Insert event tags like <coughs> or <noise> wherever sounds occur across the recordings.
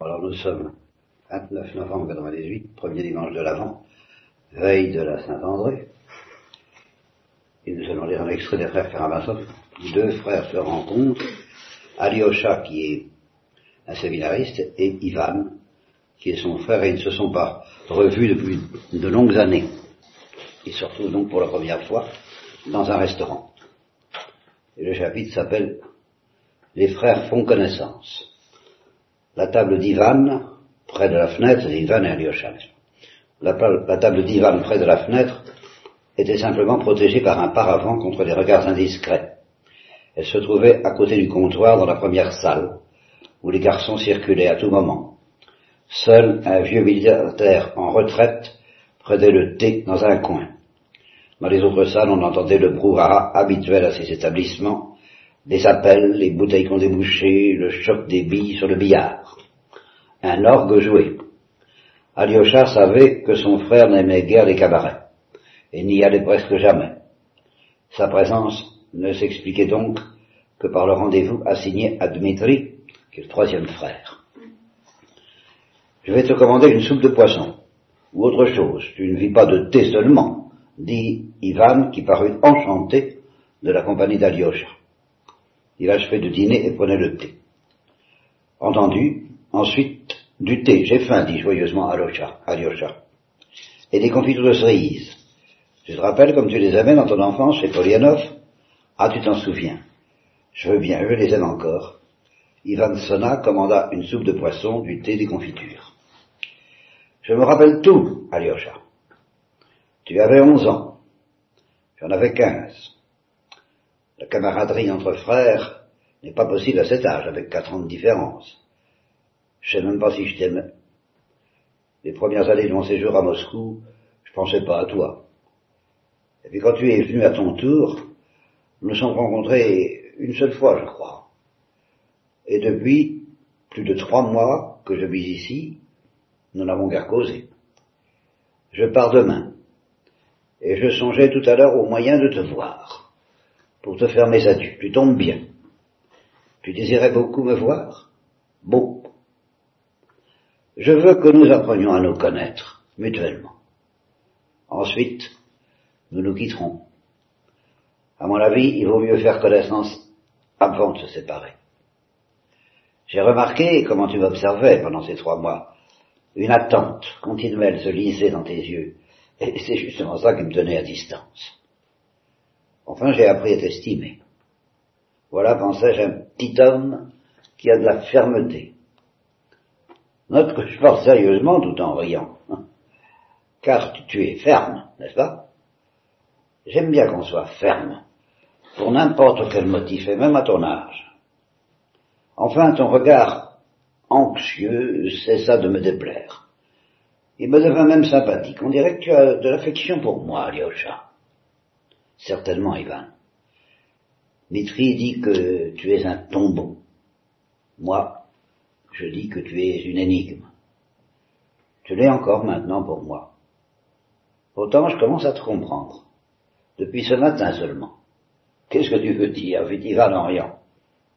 Alors nous sommes 29 novembre 98, premier dimanche de l'Avent, veille de la Saint-André. Et nous allons lire un extrait des frères Karamazov. Deux frères se rencontrent, Alyosha qui est un séminariste et Ivan qui est son frère et ils ne se sont pas revus depuis de longues années. Ils se retrouvent donc pour la première fois dans un restaurant. Et le chapitre s'appelle Les frères font connaissance la table d'Ivan près de la fenêtre, Ivan et Alyosha. La, la table d'Ivan près de la fenêtre était simplement protégée par un paravent contre les regards indiscrets. Elle se trouvait à côté du comptoir dans la première salle, où les garçons circulaient à tout moment. Seul un vieux militaire en retraite prenait le thé dans un coin. Dans les autres salles, on entendait le brouhaha habituel à ces établissements, des appels, les bouteilles qu'on débouchait, le choc des billes sur le billard. Un orgue joué. Alyosha savait que son frère n'aimait guère les cabarets, et n'y allait presque jamais. Sa présence ne s'expliquait donc que par le rendez-vous assigné à Dmitri, qui est le troisième frère. Je vais te commander une soupe de poisson, ou autre chose, tu ne vis pas de thé seulement, dit Ivan, qui parut enchanté de la compagnie d'Alyosha. Il achevait de dîner et prenait le thé. Entendu, ensuite du thé, j'ai faim, dit joyeusement Alyosha. Et des confitures de cerises. Tu te rappelles comme tu les aimais dans ton enfance chez Polianov Ah, tu t'en souviens. Je veux bien, je les aime encore. Ivan Sona commanda une soupe de poisson, du thé, des confitures. Je me rappelle tout, Alyosha. Tu avais onze ans. J'en avais quinze. La camaraderie entre frères n'est pas possible à cet âge, avec quatre ans de différence. Je sais même pas si je t'aimais. Les premières années de mon séjour à Moscou, je pensais pas à toi. Et puis quand tu es venu à ton tour, nous nous sommes rencontrés une seule fois, je crois. Et depuis plus de trois mois que je vis ici, nous n'avons guère causé. Je pars demain. Et je songeais tout à l'heure au moyen de te voir pour te faire mes adieux. Tu tombes bien. Tu désirais beaucoup me voir Beaucoup. Je veux que nous apprenions à nous connaître mutuellement. Ensuite, nous nous quitterons. À mon avis, il vaut mieux faire connaissance avant de se séparer. J'ai remarqué comment tu m'observais pendant ces trois mois. Une attente continuelle se lisait dans tes yeux. Et c'est justement ça qui me tenait à distance. Enfin, j'ai appris à t'estimer. Voilà, pensais-je, un petit homme qui a de la fermeté. Note que je parle sérieusement tout en riant. <laughs> Car tu es ferme, n'est-ce pas? J'aime bien qu'on soit ferme, pour n'importe quel motif, et même à ton âge. Enfin, ton regard anxieux cessa de me déplaire. Il me devint même sympathique. On dirait que tu as de l'affection pour moi, Alyosha. Certainement, Ivan. Mitri dit que tu es un tombeau. Moi, je dis que tu es une énigme. Tu l'es encore maintenant pour moi. Pourtant, je commence à te comprendre. Depuis ce matin seulement. Qu'est-ce que tu veux dire, fit Ivan en riant.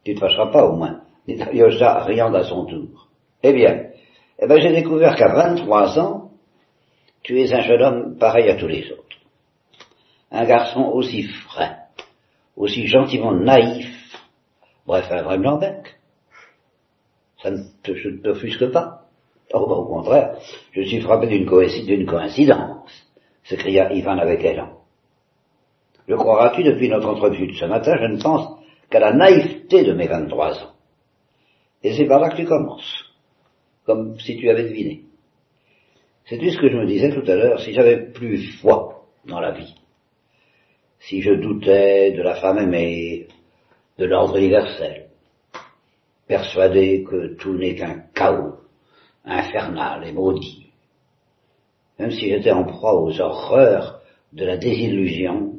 Tu te fâcheras pas au moins, dit Alyosha riant à son tour. Eh bien, eh ben, j'ai découvert qu'à 23 ans, tu es un jeune homme pareil à tous les autres un garçon aussi frais, aussi gentiment naïf, bref, un vrai blanc-bec. Ça ne te, t'offusque pas. Oh, bah, au contraire, je suis frappé d'une coïncidence, s'écria Ivan avec élan. Le croiras-tu depuis notre entrevue de ce matin, je ne pense qu'à la naïveté de mes vingt-trois ans. Et c'est par là que tu commences, comme si tu avais deviné. C'est-tu ce que je me disais tout à l'heure, si j'avais plus foi dans la vie, si je doutais de la femme aimée, de l'ordre universel, persuadé que tout n'est qu'un chaos infernal et maudit, même si j'étais en proie aux horreurs de la désillusion,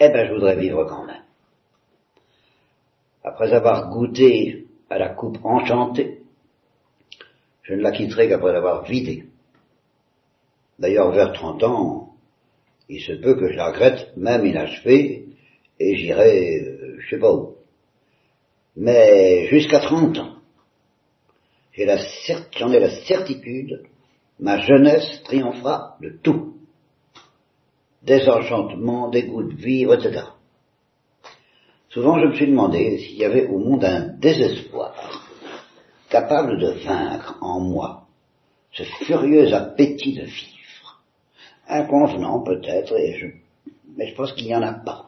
eh ben je voudrais vivre quand même. Après avoir goûté à la coupe enchantée, je ne la quitterai qu'après l'avoir vidée. D'ailleurs, vers trente ans, il se peut que je la regrette même inachevée, et j'irai, euh, je sais pas où. Mais jusqu'à trente ans, J'en ai, la certitude, ma jeunesse triomphera de tout. Désenchantement, dégoût de vivre, etc. Souvent je me suis demandé s'il y avait au monde un désespoir capable de vaincre en moi ce furieux appétit de vivre. Inconvenant peut-être, mais je pense qu'il n'y en a pas.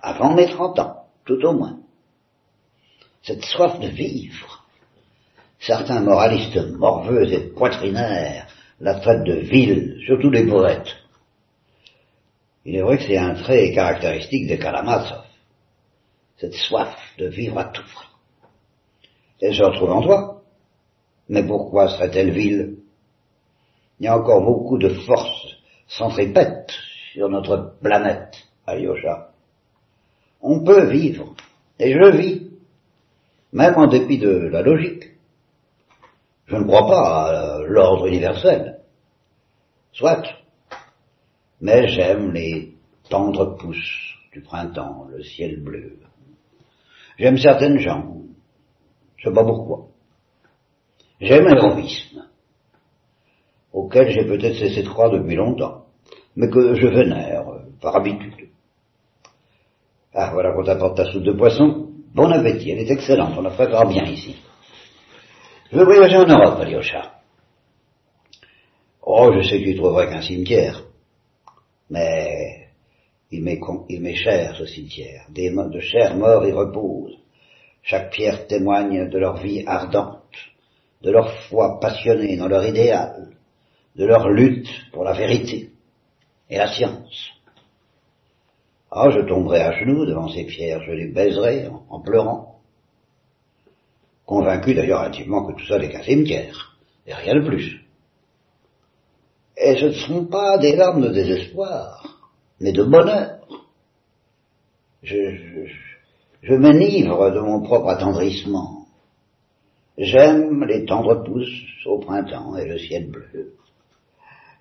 Avant mes trente ans, tout au moins. Cette soif de vivre. Certains moralistes morveux et poitrinaires la traitent de ville, surtout les poètes. Il est vrai que c'est un trait caractéristique des Karamazov. Cette soif de vivre à tout prix. Elle se retrouve en toi. Mais pourquoi serait-elle vile? Il y a encore beaucoup de forces centripètes sur notre planète, Alyosha. On peut vivre, et je vis, même en dépit de la logique. Je ne crois pas à l'ordre universel. Soit. Mais j'aime les tendres pousses du printemps, le ciel bleu. J'aime certaines gens. Je sais pas pourquoi. J'aime l'héroïsme, auquel j'ai peut-être cessé de croire depuis longtemps, mais que je vénère par habitude. Ah, voilà qu'on t'apporte ta soupe de poisson. Bon appétit, elle est excellente, on la prépare bien ici. Je veux voyager en Europe, Alyosha. Oh, je sais que tu trouverais qu'un cimetière. Mais il m'est cher, ce cimetière. Des de chers morts y reposent. Chaque pierre témoigne de leur vie ardente, de leur foi passionnée dans leur idéal, de leur lutte pour la vérité et la science. Ah, je tomberai à genoux devant ces pierres, je les baiserai en pleurant convaincu d'ailleurs intimement que tout ça n'est qu'un cimetière, et rien de plus. Et ce ne sont pas des larmes de désespoir, mais de bonheur. Je, je, m'enivre de mon propre attendrissement. J'aime les tendres pousses au printemps et le ciel bleu.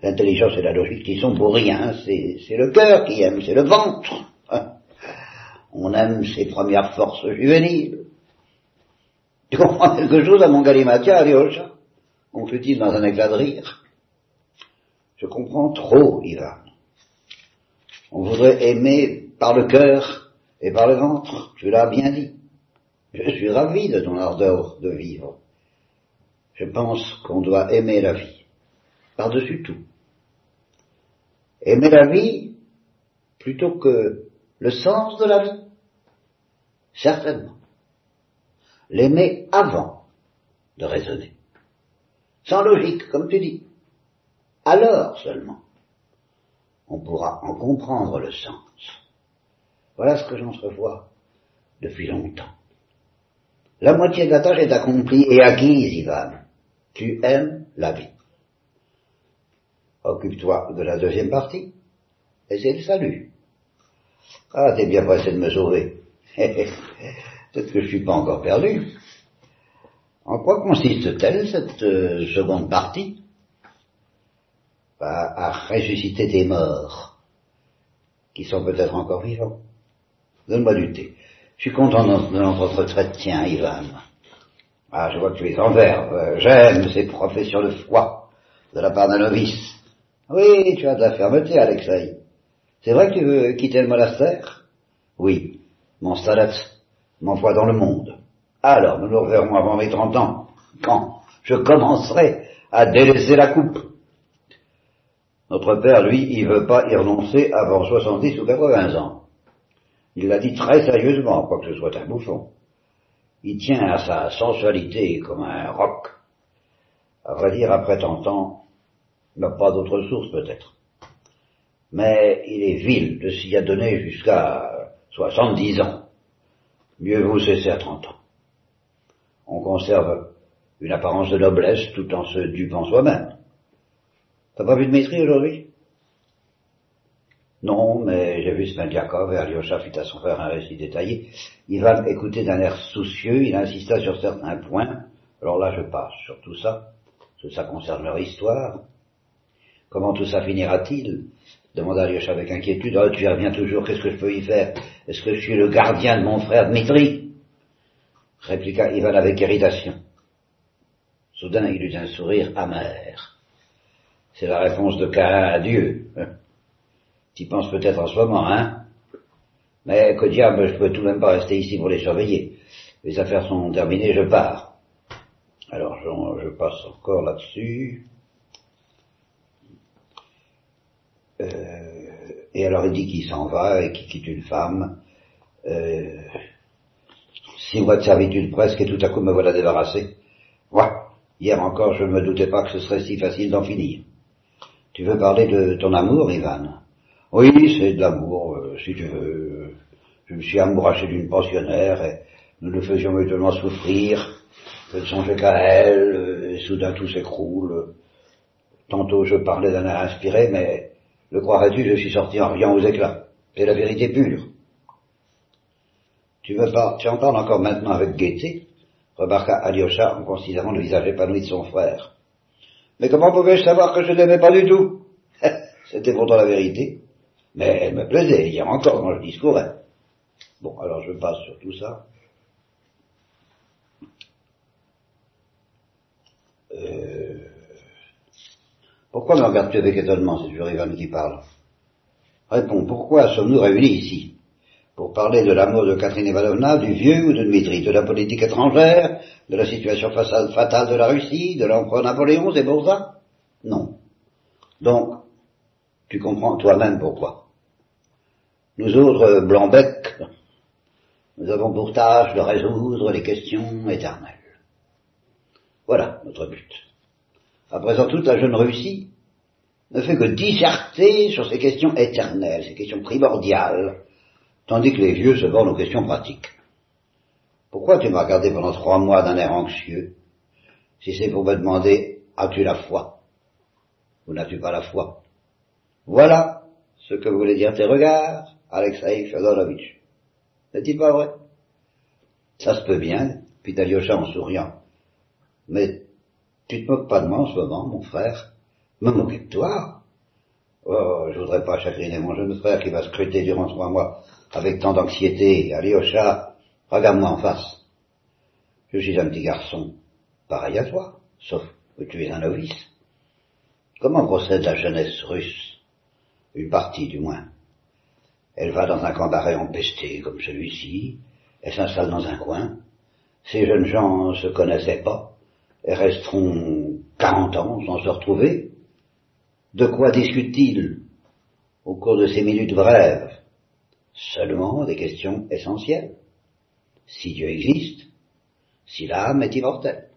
L'intelligence et la logique qui sont pour rien, c'est le cœur qui aime, c'est le ventre. <laughs> On aime ses premières forces juvéniles, tu comprends quelque chose à mon galimatia, Alyosha conclut-il dans un éclat de rire. Je comprends trop, Ivan. On voudrait aimer par le cœur et par le ventre, tu l'as bien dit. Je suis ravi de ton ardeur de vivre. Je pense qu'on doit aimer la vie, par-dessus tout. Aimer la vie plutôt que le sens de la vie, certainement l'aimer avant de raisonner. Sans logique, comme tu dis. Alors seulement, on pourra en comprendre le sens. Voilà ce que j'entrevois depuis longtemps. La moitié de la tâche est accomplie et acquise, Ivan. Tu aimes la vie. Occupe-toi de la deuxième partie, et c'est le salut. Ah, t'es bien pressé de me sauver. <laughs> Peut-être que je suis pas encore perdu. En quoi consiste-t-elle, cette euh, seconde partie? Bah, À ressusciter des morts, qui sont peut-être encore vivants. Donne-moi du thé. Je suis content de notre retraite, tiens, Ivan. Ah, je vois que tu es en verbe. Euh, j'aime ces professions de foi de la part d'un novice. Oui, tu as de la fermeté, Alexei. C'est vrai que tu veux quitter le monastère? Oui, mon salat m'envoie dans le monde. Alors, nous nous reverrons avant mes trente ans, quand je commencerai à délaisser la coupe. Notre père, lui, il veut pas y renoncer avant soixante-dix ou quatre-vingts ans. Il l'a dit très sérieusement, quoique ce soit un bouffon. Il tient à sa sensualité comme un roc. À vrai dire, après tant ans, il n'a pas d'autre source peut-être. Mais il est vil de s'y adonner jusqu'à soixante-dix ans mieux vaut cesser à trente ans. On conserve une apparence de noblesse tout en se dupant soi-même. T'as pas vu de maîtrise aujourd'hui? Non, mais j'ai vu Smendiakov et Alyosha fit à son frère un récit détaillé. Il va écouter d'un air soucieux, il insista sur certains points. Alors là, je passe sur tout ça, parce que ça concerne leur histoire. Comment tout ça finira-t-il demanda Alyosha avec inquiétude. Oh, tu reviens toujours, qu'est-ce que je peux y faire? Est-ce que je suis le gardien de mon frère Dmitri? répliqua Ivan avec irritation. Soudain, il eut un sourire amer. C'est la réponse de Cain à Dieu. <laughs> Tu penses peut-être en ce moment, hein? Mais que diable, je peux tout de même pas rester ici pour les surveiller. Les affaires sont terminées, je pars. Alors, je, passe encore là-dessus. Euh, et alors, il dit qu'il s'en va et qu'il quitte une femme. Euh, six mois de servitude presque, et tout à coup me voilà débarrassé. Ouais. Hier encore, je ne me doutais pas que ce serait si facile d'en finir. Tu veux parler de ton amour, Ivan? Oui, c'est de l'amour, euh, si tu veux. Je me suis amouraché d'une pensionnaire et nous nous faisions mutuellement souffrir. Je ne songeais qu'à elle, euh, et soudain tout s'écroule. Tantôt je parlais d'un air inspiré, mais le croirais-tu, je suis sorti en riant aux éclats. C'est la vérité pure. Tu veux pas, tu en parles encore maintenant avec gaieté remarqua Alyosha en considérant le visage épanoui de son frère. Mais comment pouvais-je savoir que je n'aimais pas du tout? <laughs> C'était pourtant la vérité. Mais elle me plaisait, hier encore quand je discourais. Bon, alors je passe sur tout ça. Euh... Pourquoi me regardes-tu avec étonnement C'est toujours Ivan qui parle? Réponds, pourquoi sommes-nous réunis ici? Pour parler de la mort de Catherine Ivanovna, du vieux ou de Dmitri, de la politique étrangère, de la situation fatale de la Russie, de l'empereur Napoléon, c'est pour ça? Non. Donc, tu comprends toi-même pourquoi. Nous autres, Blanc-Bec, nous avons pour tâche de résoudre les questions éternelles. Voilà notre but. À présent, toute la jeune Russie ne fait que disserter sur ces questions éternelles, ces questions primordiales, tandis que les vieux se bornent aux questions pratiques. Pourquoi tu m'as regardé pendant trois mois d'un air anxieux, si c'est pour me demander as-tu la foi ou n'as-tu pas la foi? Voilà ce que voulaient dire tes regards, Alexei Fedorovitch. N'est-il pas vrai? Ça se peut bien, fit Alyosha en souriant. Mais tu te moques pas de moi en ce moment, mon frère Me moquer de toi? Oh, je voudrais pas chagriner mon jeune frère qui va scruter durant trois mois avec tant d'anxiété. Alyosha, regarde-moi en face. Je suis un petit garçon, pareil à toi, sauf que tu es un novice. Comment procède la jeunesse russe? Une partie, du moins. Elle va dans un cabaret empesté comme celui-ci, elle s'installe dans un coin. Ces jeunes gens ne se connaissaient pas, et resteront quarante ans sans se retrouver. De quoi discutent-ils au cours de ces minutes brèves? Seulement des questions essentielles. Si Dieu existe, si l'âme est immortelle.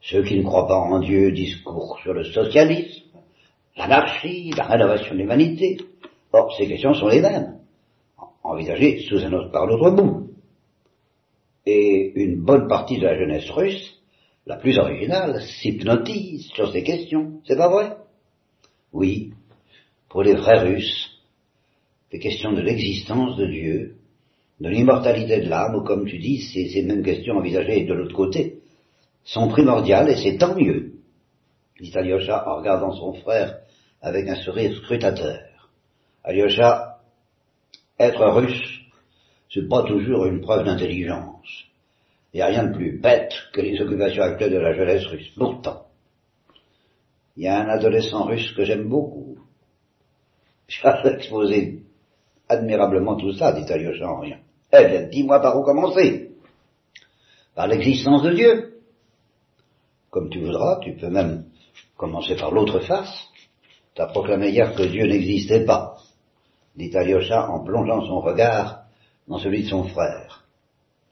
Ceux qui ne croient pas en Dieu discourent sur le socialisme, l'anarchie, la rénovation de l'humanité. Or, ces questions sont les mêmes, envisagées sous un autre, par l'autre bout. Et une bonne partie de la jeunesse russe la plus originale, s'hypnotise sur ces questions. C'est pas vrai? Oui, pour les vrais Russes, les questions de l'existence de Dieu, de l'immortalité de l'âme, comme tu dis, ces, mêmes questions envisagées de l'autre côté, sont primordiales et c'est tant mieux, dit Alyosha en regardant son frère avec un sourire scrutateur. Alyosha, être russe, c'est pas toujours une preuve d'intelligence. Il n'y a rien de plus bête que les occupations actuelles de la jeunesse russe. Pourtant, il y a un adolescent russe que j'aime beaucoup. J'ai exposé admirablement tout ça, dit Alyosha en rien. Eh bien, dis-moi par où commencer. Par l'existence de Dieu. Comme tu voudras, tu peux même commencer par l'autre face. Tu as proclamé hier que Dieu n'existait pas, dit Alyosha en plongeant son regard dans celui de son frère.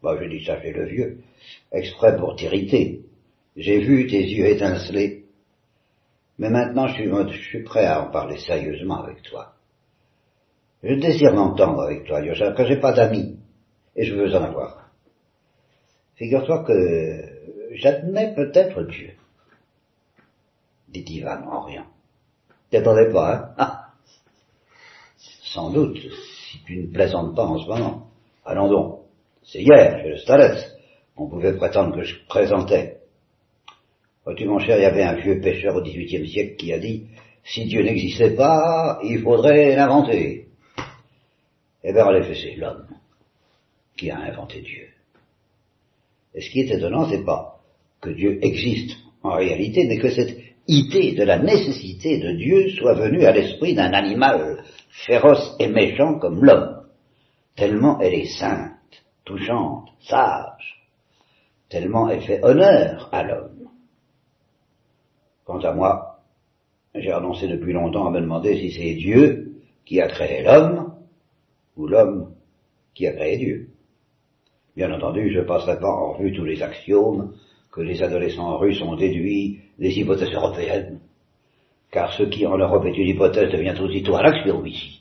Moi, je dis ça chez le vieux, exprès pour t'irriter. J'ai vu tes yeux étinceler. Mais maintenant, je suis, je suis, prêt à en parler sérieusement avec toi. Je désire m'entendre avec toi, Yosha, que j'ai pas d'amis, et je veux en avoir. Figure-toi que j'admets peut-être Dieu, dit Ivan en riant. T'attendais pas, hein? Ah. Sans doute, si tu ne plaisantes pas en ce moment. Allons donc. C'est hier, chez le Stalès. On pouvait prétendre que je présentais. Vois-tu, mon cher, il y avait un vieux pêcheur au XVIIIe siècle qui a dit si Dieu n'existait pas, il faudrait l'inventer. Eh bien, en effet, c'est l'homme qui a inventé Dieu. Et ce qui est étonnant, c'est pas que Dieu existe en réalité, mais que cette idée de la nécessité de Dieu soit venue à l'esprit d'un animal féroce et méchant comme l'homme, tellement elle est sainte, touchante, sage, tellement elle fait honneur à l'homme. Quant à moi, j'ai renoncé depuis longtemps à me demander si c'est Dieu qui a créé l'homme ou l'homme qui a créé Dieu. Bien entendu, je passerai pas en revue tous les axiomes que les adolescents russes ont déduits des hypothèses européennes, car ce qui en Europe est une hypothèse devient aussitôt un axiome ici,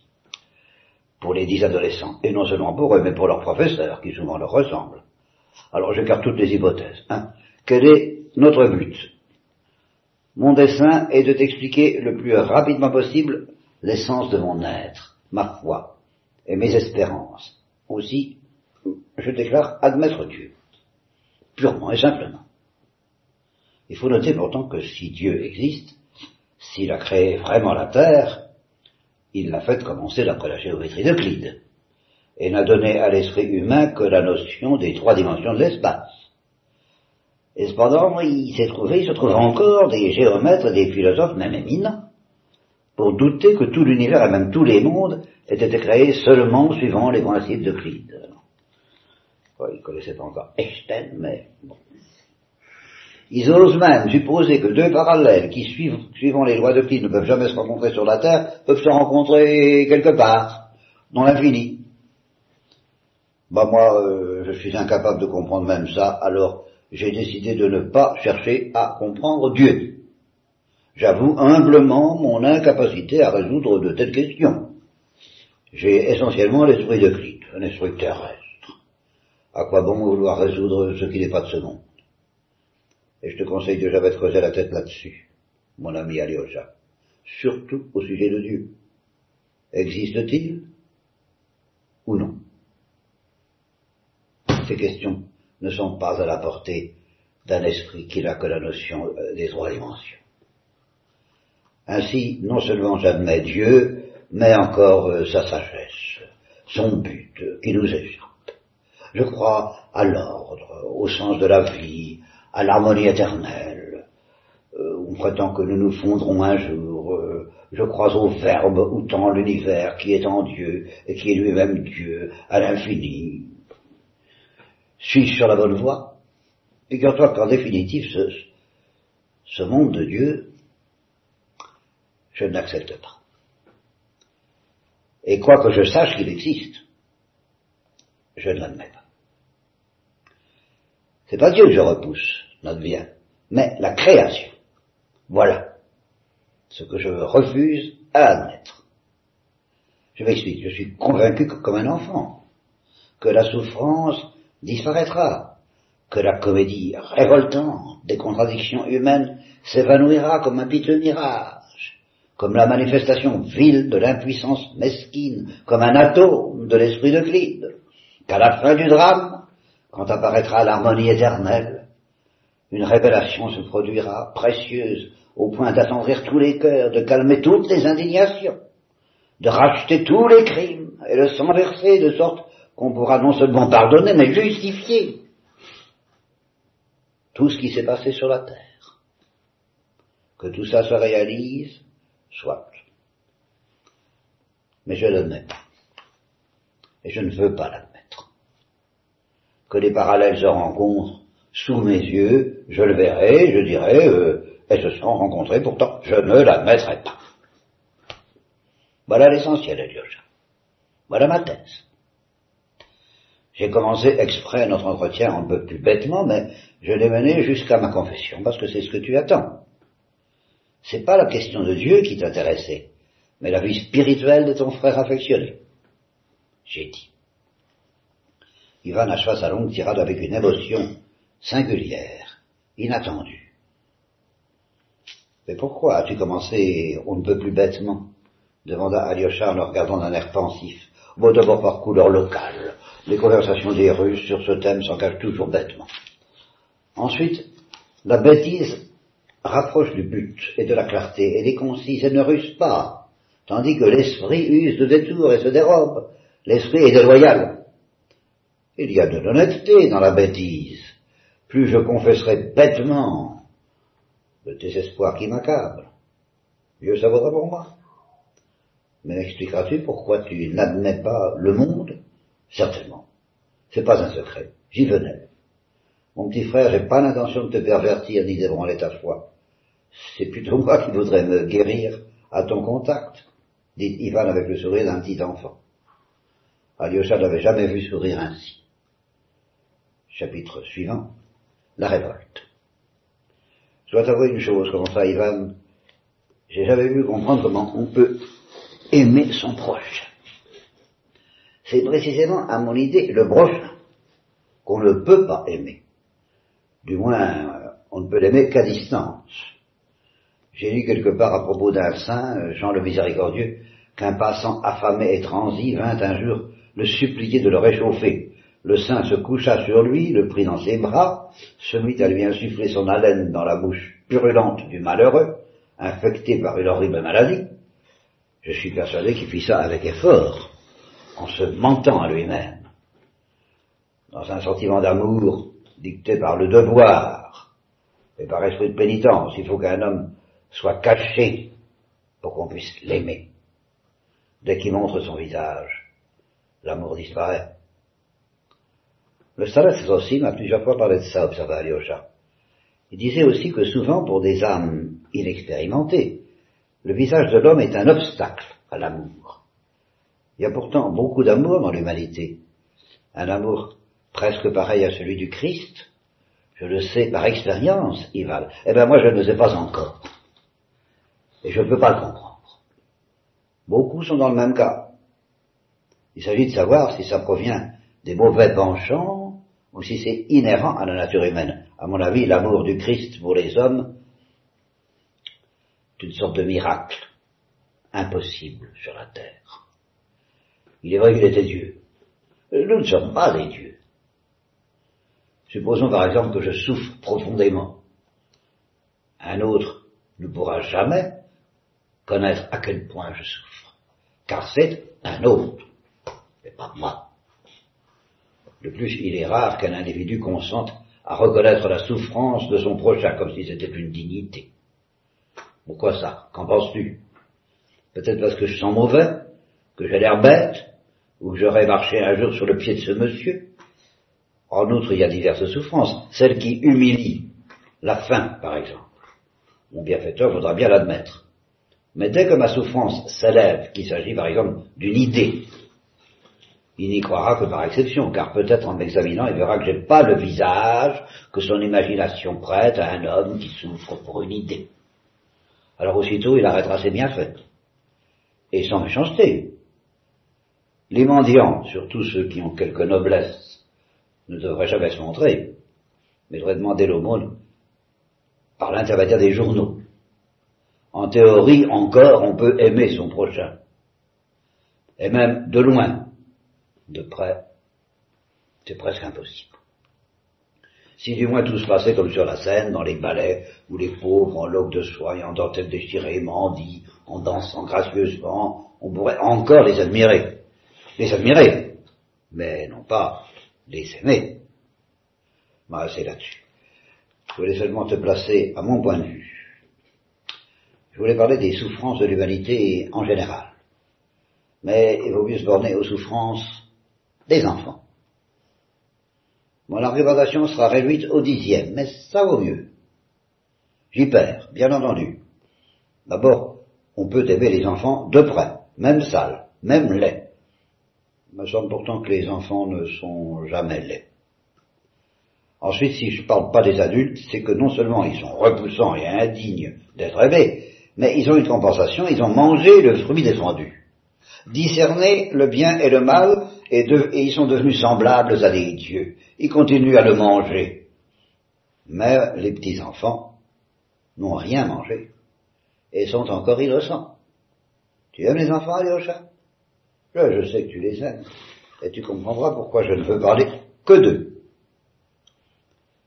pour les dix adolescents, et non seulement pour eux, mais pour leurs professeurs, qui souvent leur ressemblent. Alors j'écarte toutes les hypothèses. Hein. Quel est notre but? Mon dessein est de t'expliquer le plus rapidement possible l'essence de mon être, ma foi et mes espérances. Aussi, je déclare admettre Dieu, purement et simplement. Il faut noter pourtant que si Dieu existe, s'il a créé vraiment la Terre, il l'a fait commencer d'après la géométrie d'Euclide, et n'a donné à l'esprit humain que la notion des trois dimensions de l'espace. Et cependant, il s'est trouvé, il se trouve encore des géomètres et des philosophes, même éminents, pour douter que tout l'univers et même tous les mondes aient été créés seulement suivant les principes d'Euclide. Il ne connaissait pas encore Einstein, mais bon. Ils osent même supposer que deux parallèles qui suivent, suivant les lois de Euclide ne peuvent jamais se rencontrer sur la Terre, peuvent se rencontrer quelque part, dans l'infini. Bah moi, euh, je suis incapable de comprendre même ça, alors j'ai décidé de ne pas chercher à comprendre Dieu. J'avoue humblement mon incapacité à résoudre de telles questions. J'ai essentiellement l'esprit d'Euclide, un esprit terrestre. À quoi bon vouloir résoudre ce qui n'est pas de ce Et je te conseille de jamais te creuser la tête là-dessus, mon ami Alyosha. Surtout au sujet de Dieu. Existe-t-il ou non? Ces questions ne sont pas à la portée d'un esprit qui n'a que la notion euh, des trois dimensions. Ainsi, non seulement j'admets Dieu, mais encore euh, sa sagesse, son but euh, qui nous échappe. Je crois à l'ordre, au sens de la vie, à l'harmonie éternelle. Euh, on prétend que nous nous fondrons un jour. Euh, je crois au Verbe ou tant l'univers qui est en Dieu et qui est lui-même Dieu à l'infini. Suis-je sur la bonne voie? Figure-toi qu'en définitive, ce, ce monde de Dieu, je ne l'accepte pas. Et quoi que je sache qu'il existe, je ne l'admets pas. C'est pas Dieu que je repousse, notre bien, mais la création. Voilà ce que je refuse à admettre. Je m'explique, je suis convaincu que, comme un enfant, que la souffrance disparaîtra, que la comédie révoltante des contradictions humaines s'évanouira comme un piteux mirage, comme la manifestation vile de l'impuissance mesquine, comme un atome de l'esprit de Clyde, qu'à la fin du drame, quand apparaîtra l'harmonie éternelle, une révélation se produira, précieuse, au point d'attendrir tous les cœurs, de calmer toutes les indignations, de racheter tous les crimes et le sang versé de sorte qu'on pourra non seulement pardonner, mais justifier tout ce qui s'est passé sur la terre. Que tout ça se réalise, soit. Mais je ne l'admets pas. Et je ne veux pas l'admettre que les parallèles se rencontrent sous mes yeux, je le verrai, je dirai, euh, elles se sont rencontrées, pourtant je ne l'admettrai pas. Voilà l'essentiel, Alyosha. Voilà ma thèse. J'ai commencé exprès notre entretien un peu plus bêtement, mais je l'ai mené jusqu'à ma confession, parce que c'est ce que tu attends. C'est pas la question de Dieu qui t'intéressait, mais la vie spirituelle de ton frère affectionné. J'ai dit. Ivan acheva sa longue tirade avec une émotion singulière, inattendue. Mais pourquoi as-tu commencé on ne peut plus bêtement? demanda Alyosha en le regardant d'un air pensif. Bon, d'abord par couleur locale. Les conversations des Russes sur ce thème s'engagent toujours bêtement. Ensuite, la bêtise rapproche du but et de la clarté. Elle est concise et ne ruse pas, tandis que l'esprit use de détours et se dérobe. L'esprit est déloyal. Il y a de l'honnêteté dans la bêtise, plus je confesserai bêtement le désespoir qui m'accable, mieux ça vaudra pour moi. Mais m'expliqueras-tu pourquoi tu n'admets pas le monde? Certainement. C'est pas un secret. J'y venais. Mon petit frère, j'ai pas l'intention de te pervertir ni d'ébranler ta foi. C'est plutôt moi qui voudrais me guérir à ton contact, dit Ivan avec le sourire d'un petit enfant. Alyosha n'avait jamais vu sourire ainsi. Chapitre suivant. La révolte. Je dois t'avouer une chose, comment ça, Ivan J'ai jamais vu comprendre comment on peut aimer son proche. C'est précisément, à mon idée, le prochain qu'on ne peut pas aimer. Du moins, on ne peut l'aimer qu'à distance. J'ai lu quelque part à propos d'un saint, Jean le Miséricordieux, qu'un passant affamé et transi vint un jour le supplier de le réchauffer. Le saint se coucha sur lui, le prit dans ses bras, se mit à lui insuffler son haleine dans la bouche purulente du malheureux, infecté par une horrible maladie, je suis persuadé qu'il fit ça avec effort, en se mentant à lui-même, dans un sentiment d'amour dicté par le devoir et par esprit de pénitence. Il faut qu'un homme soit caché pour qu'on puisse l'aimer. Dès qu'il montre son visage, l'amour disparaît. Le Salaf aussi m'a plusieurs fois parlé de ça, observa Alyosha. Il disait aussi que souvent, pour des âmes inexpérimentées, le visage de l'homme est un obstacle à l'amour. Il y a pourtant beaucoup d'amour dans l'humanité. Un amour presque pareil à celui du Christ. Je le sais par expérience, Ival. Eh bien moi je ne le sais pas encore. Et je ne peux pas le comprendre. Beaucoup sont dans le même cas. Il s'agit de savoir si ça provient des mauvais penchants ou si c'est inhérent à la nature humaine. À mon avis, l'amour du Christ pour les hommes une sorte de miracle impossible sur la terre. Il est vrai qu'il était Dieu. Nous ne sommes pas des dieux. Supposons par exemple que je souffre profondément. Un autre ne pourra jamais connaître à quel point je souffre, car c'est un autre, mais pas moi. De plus, il est rare qu'un individu consente à reconnaître la souffrance de son prochain comme si c'était une dignité. Pourquoi ça? Qu'en penses-tu? Peut-être parce que je sens mauvais, que j'ai l'air bête, ou que j'aurais marché un jour sur le pied de ce monsieur. En outre, il y a diverses souffrances, celles qui humilient, la faim, par exemple. Mon bienfaiteur voudra bien l'admettre. Mais dès que ma souffrance s'élève, qu'il s'agit par exemple d'une idée, il n'y croira que par exception, car peut-être en m'examinant, il verra que j'ai pas le visage que son imagination prête à un homme qui souffre pour une idée alors aussitôt il arrêtera ses bienfaits. Et sans méchanceté. Les mendiants, surtout ceux qui ont quelque noblesse, ne devraient jamais se montrer, mais devraient demander l'aumône par l'intermédiaire des journaux. En théorie, encore, on peut aimer son prochain. Et même de loin. De près, c'est presque impossible. Si du moins tout se passait comme sur la scène, dans les ballets, où les pauvres, en loques de soie et en dentelle déchirée, mendient, en dansant gracieusement, on pourrait encore les admirer. Les admirer, mais non pas les aimer. Bah, c'est là-dessus. Je voulais seulement te placer à mon point de vue. Je voulais parler des souffrances de l'humanité en général. Mais il vaut mieux se borner aux souffrances des enfants. Mon argumentation sera réduite au dixième, mais ça vaut mieux. J'y perds, bien entendu. D'abord, on peut aimer les enfants de près, même sales, même laids. Il me semble pourtant que les enfants ne sont jamais laids. Ensuite, si je ne parle pas des adultes, c'est que non seulement ils sont repoussants et indignes d'être aimés, mais ils ont une compensation, ils ont mangé le fruit défendu. Discerner le bien et le mal, et, ils sont devenus semblables à des dieux ils continuent à le manger. Mais les petits-enfants n'ont rien mangé et sont encore innocents. Tu aimes les enfants, Alyosha? Je, je sais que tu les aimes et tu comprendras pourquoi je ne veux parler que d'eux.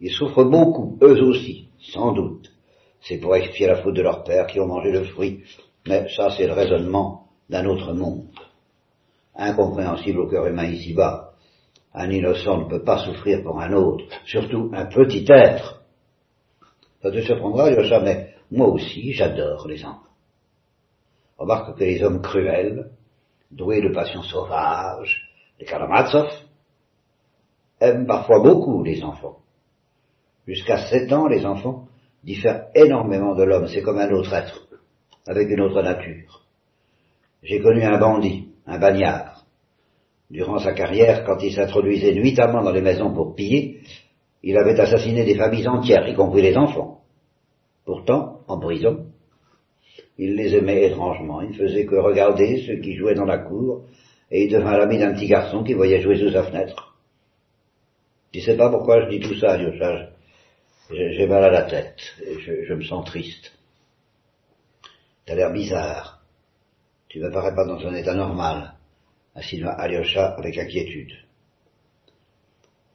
Ils souffrent beaucoup, eux aussi, sans doute. C'est pour expier la faute de leur père qui ont mangé le fruit. Mais ça, c'est le raisonnement d'un autre monde, incompréhensible au cœur humain ici-bas, Un innocent ne peut pas souffrir pour un autre, surtout un petit être. Ça te surprendra, Yosha, mais moi aussi, j'adore les enfants. Remarque que les hommes cruels, doués de passions sauvages, les Karamazov, aiment parfois beaucoup les enfants. Jusqu'à sept ans, les enfants diffèrent énormément de l'homme, c'est comme un autre être, avec une autre nature. J'ai connu un bandit, un bagnard. Durant sa carrière, quand il s'introduisait nuitamment dans les maisons pour piller, il avait assassiné des familles entières, y compris les enfants. Pourtant, en prison, il les aimait étrangement, il ne faisait que regarder ceux qui jouaient dans la cour, et il devint l'ami d'un petit garçon qui voyait jouer sous sa fenêtre. Tu sais pas pourquoi je dis tout ça, Alyosha. J'ai mal à la tête, et je, me sens triste. T'as l'air bizarre. Tu ne parais pas dans un état normal, insinua Alyosha avec inquiétude.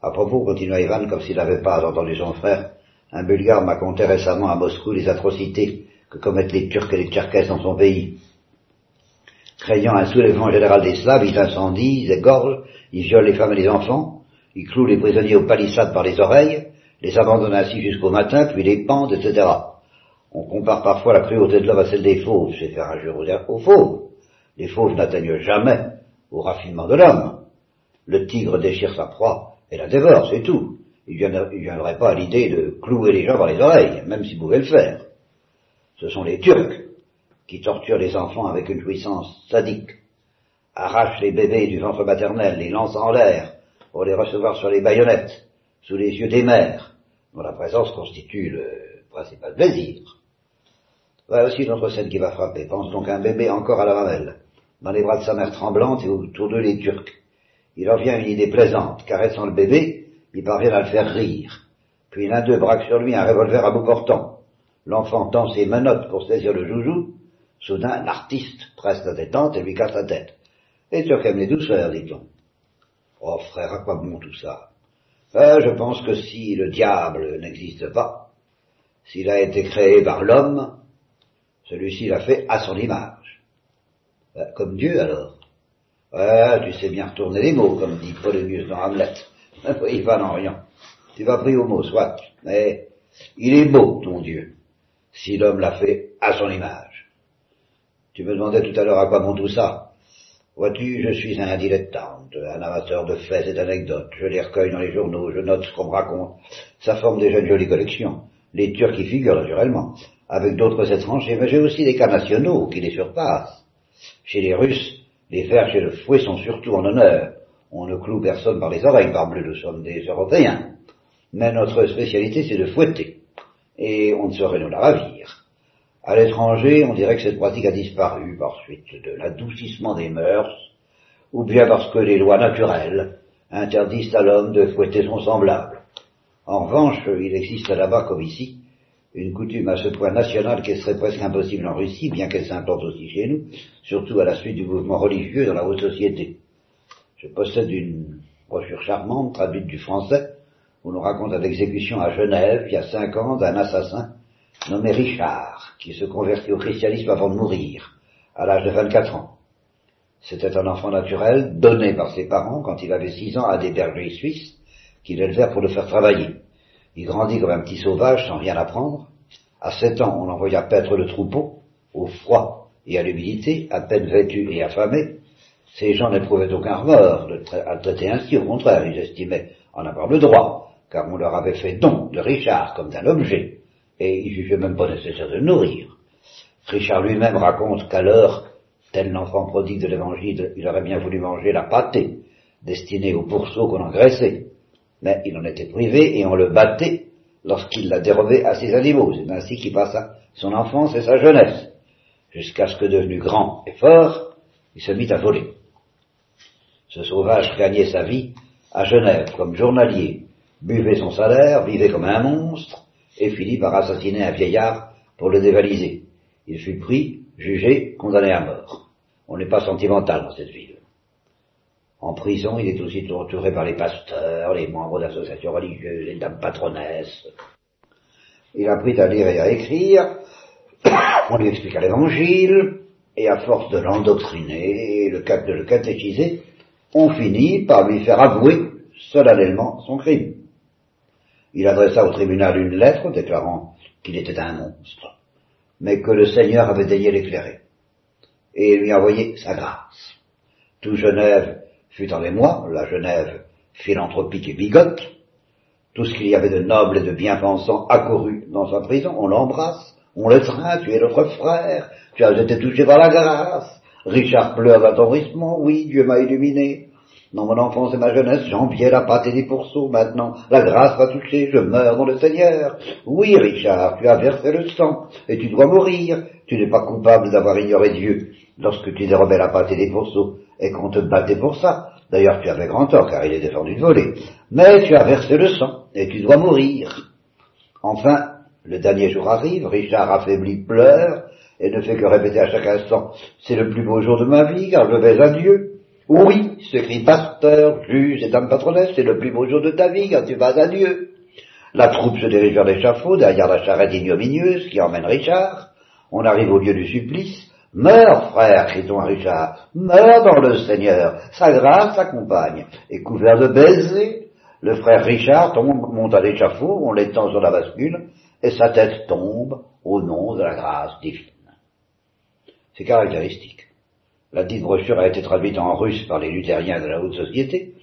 À propos, continua Ivan comme s'il n'avait pas entendu son frère, un Bulgare m'a conté récemment à Moscou les atrocités que commettent les Turcs et les Tcherkesses dans son pays. Craignant un soulèvement général des Slaves, ils incendient, ils égorgent, ils violent les femmes et les enfants, ils clouent les prisonniers aux palissades par les oreilles, les abandonnent ainsi jusqu'au matin, puis les pendent, etc. On compare parfois la cruauté de l'homme à celle des fauves, c'est faire injure aux fauves. Les fauves n'atteignent jamais au raffinement de l'homme. Le tigre déchire sa proie et la dévore, c'est tout. Il ne viendrait pas à l'idée de clouer les gens par les oreilles, même s'il pouvait le faire. Ce sont les Turcs qui torturent les enfants avec une jouissance sadique, arrachent les bébés du ventre maternel, les lancent en l'air pour les recevoir sur les baïonnettes, sous les yeux des mères, dont la présence constitue le principal plaisir. Voilà aussi une autre scène qui va frapper. Pense donc à un bébé encore à la mamelle, dans les bras de sa mère tremblante et autour d'eux les Turcs. Il en vient une idée plaisante, caressant le bébé, il parvient à le faire rire. Puis l'un d'eux braque sur lui un revolver à bout portant. L'enfant tend ses menottes pour saisir le joujou. Soudain, l'artiste presse la détente et lui casse la tête. Et Turc aime les douceurs, dit-on. Oh frère, à quoi bon tout ça? Euh, Je pense que si le diable n'existe pas, s'il a été créé par l'homme, celui-ci l'a fait à son image. Euh, comme Dieu alors. Ouais, tu sais bien retourner les mots, comme dit Polonius dans Hamlet. <laughs> Il va en rien. Tu vas pris au mot, soit. Mais il est beau, ton Dieu, si l'homme l'a fait à son image. Tu me demandais tout à l'heure à quoi bon tout ça. Vois-tu, je suis un dilettante, un amateur de faits et d'anecdotes. Je les recueille dans les journaux, je note ce qu'on me raconte. Ça forme déjà une jolie collection. Les Turcs y figurent naturellement, avec d'autres étrangers, mais j'ai aussi des cas nationaux qui les surpassent. Chez les Russes, les vers chez le fouet sont surtout en honneur. On ne cloue personne par les oreilles, parbleu, nous sommes des Européens. Mais notre spécialité, c'est de fouetter. Et on ne saurait nous la ravir. À l'étranger, on dirait que cette pratique a disparu par suite de l'adoucissement des mœurs, ou bien parce que les lois naturelles interdisent à l'homme de fouetter son semblable. En revanche, il existe là-bas comme ici une coutume à ce point nationale qu'elle serait presque impossible en Russie, bien qu'elle s'implante aussi chez nous, surtout à la suite du mouvement religieux dans la haute société. Je possède une brochure charmante, traduite du français, où l'on raconte l'exécution à Genève, il y a cinq ans, d'un assassin nommé Richard, qui se convertit au christianisme avant de mourir, à l'âge de 24 ans. C'était un enfant naturel, donné par ses parents quand il avait six ans à des bergers suisses, qui l'élevèrent pour le faire travailler. Il grandit comme un petit sauvage sans rien apprendre. À sept ans, on l'envoya paître le troupeau, au froid et à l'humidité, à peine vêtu et affamé. Ces gens n'éprouvaient aucun remords de à traiter ainsi, au contraire, ils estimaient en avoir le droit, car on leur avait fait don de Richard comme d'un objet, et il jugeait même pas nécessaire de le nourrir. Richard lui-même raconte qu'alors, tel l'enfant prodigue de l'évangile, il aurait bien voulu manger la pâtée, destinée aux pourceaux qu'on engraissait. Mais il en était privé et on le battait lorsqu'il la dérobait à ses animaux. C'est ainsi qu'il passa son enfance et sa jeunesse, jusqu'à ce que devenu grand et fort, il se mit à voler. Ce sauvage gagnait sa vie à Genève comme journalier, buvait son salaire, vivait comme un monstre, et finit par assassiner un vieillard pour le dévaliser. Il fut pris, jugé, condamné à mort. On n'est pas sentimental dans cette ville. En prison, il est aussi torturé par les pasteurs, les membres d'associations religieuses, les dames patronesses. Il apprit à lire et à écrire, <coughs> on lui expliqua l'évangile, et à force de l'endoctriner et de le catéchiser, on finit par lui faire avouer solennellement son crime. Il adressa au tribunal une lettre déclarant qu'il était un monstre, mais que le Seigneur avait daigné l'éclairer, et lui envoyé sa grâce. Tout Genève fut en émoi, la Genève philanthropique et bigote, tout ce qu'il y avait de noble et de bien-pensant accouru dans sa prison, on l'embrasse, on le train, tu es notre frère, tu as été touché par la grâce. Richard pleure d'attendrissement, oui, Dieu m'a illuminé. Dans mon enfance et ma jeunesse, j'enviais la pâte et les pourceaux. Maintenant, la grâce m'a touché, je meurs dans le Seigneur. Oui, Richard, tu as versé le sang, et tu dois mourir. Tu n'es pas coupable d'avoir ignoré Dieu lorsque tu dérobais la pâte et les pourceaux, et qu'on te battait pour ça. D'ailleurs, tu avais grand tort, car il est défendu de voler. Mais tu as versé le sang, et tu dois mourir. Enfin, le dernier jour arrive, Richard affaibli pleure, et ne fait que répéter à chaque instant, c'est le plus beau jour de ma vie, car je vais à Dieu. Oui, s'écrit pasteur, juge et dame patronesse, c'est le plus beau jour de ta vie, car tu vas à Dieu. La troupe se dirige vers l'échafaud, derrière la charrette ignominieuse qui emmène Richard. On arrive au lieu du supplice. Meurs, frère, crie-t-on à Richard. Meurs dans le Seigneur. Sa grâce t'accompagne. Et couvert de baisers, le frère Richard tombe, monte à l'échafaud, on l'étend sur la bascule, et sa tête tombe au nom de la grâce divine. C'est caractéristique. La dite brochure a été traduite en russe par les luthériens de la haute société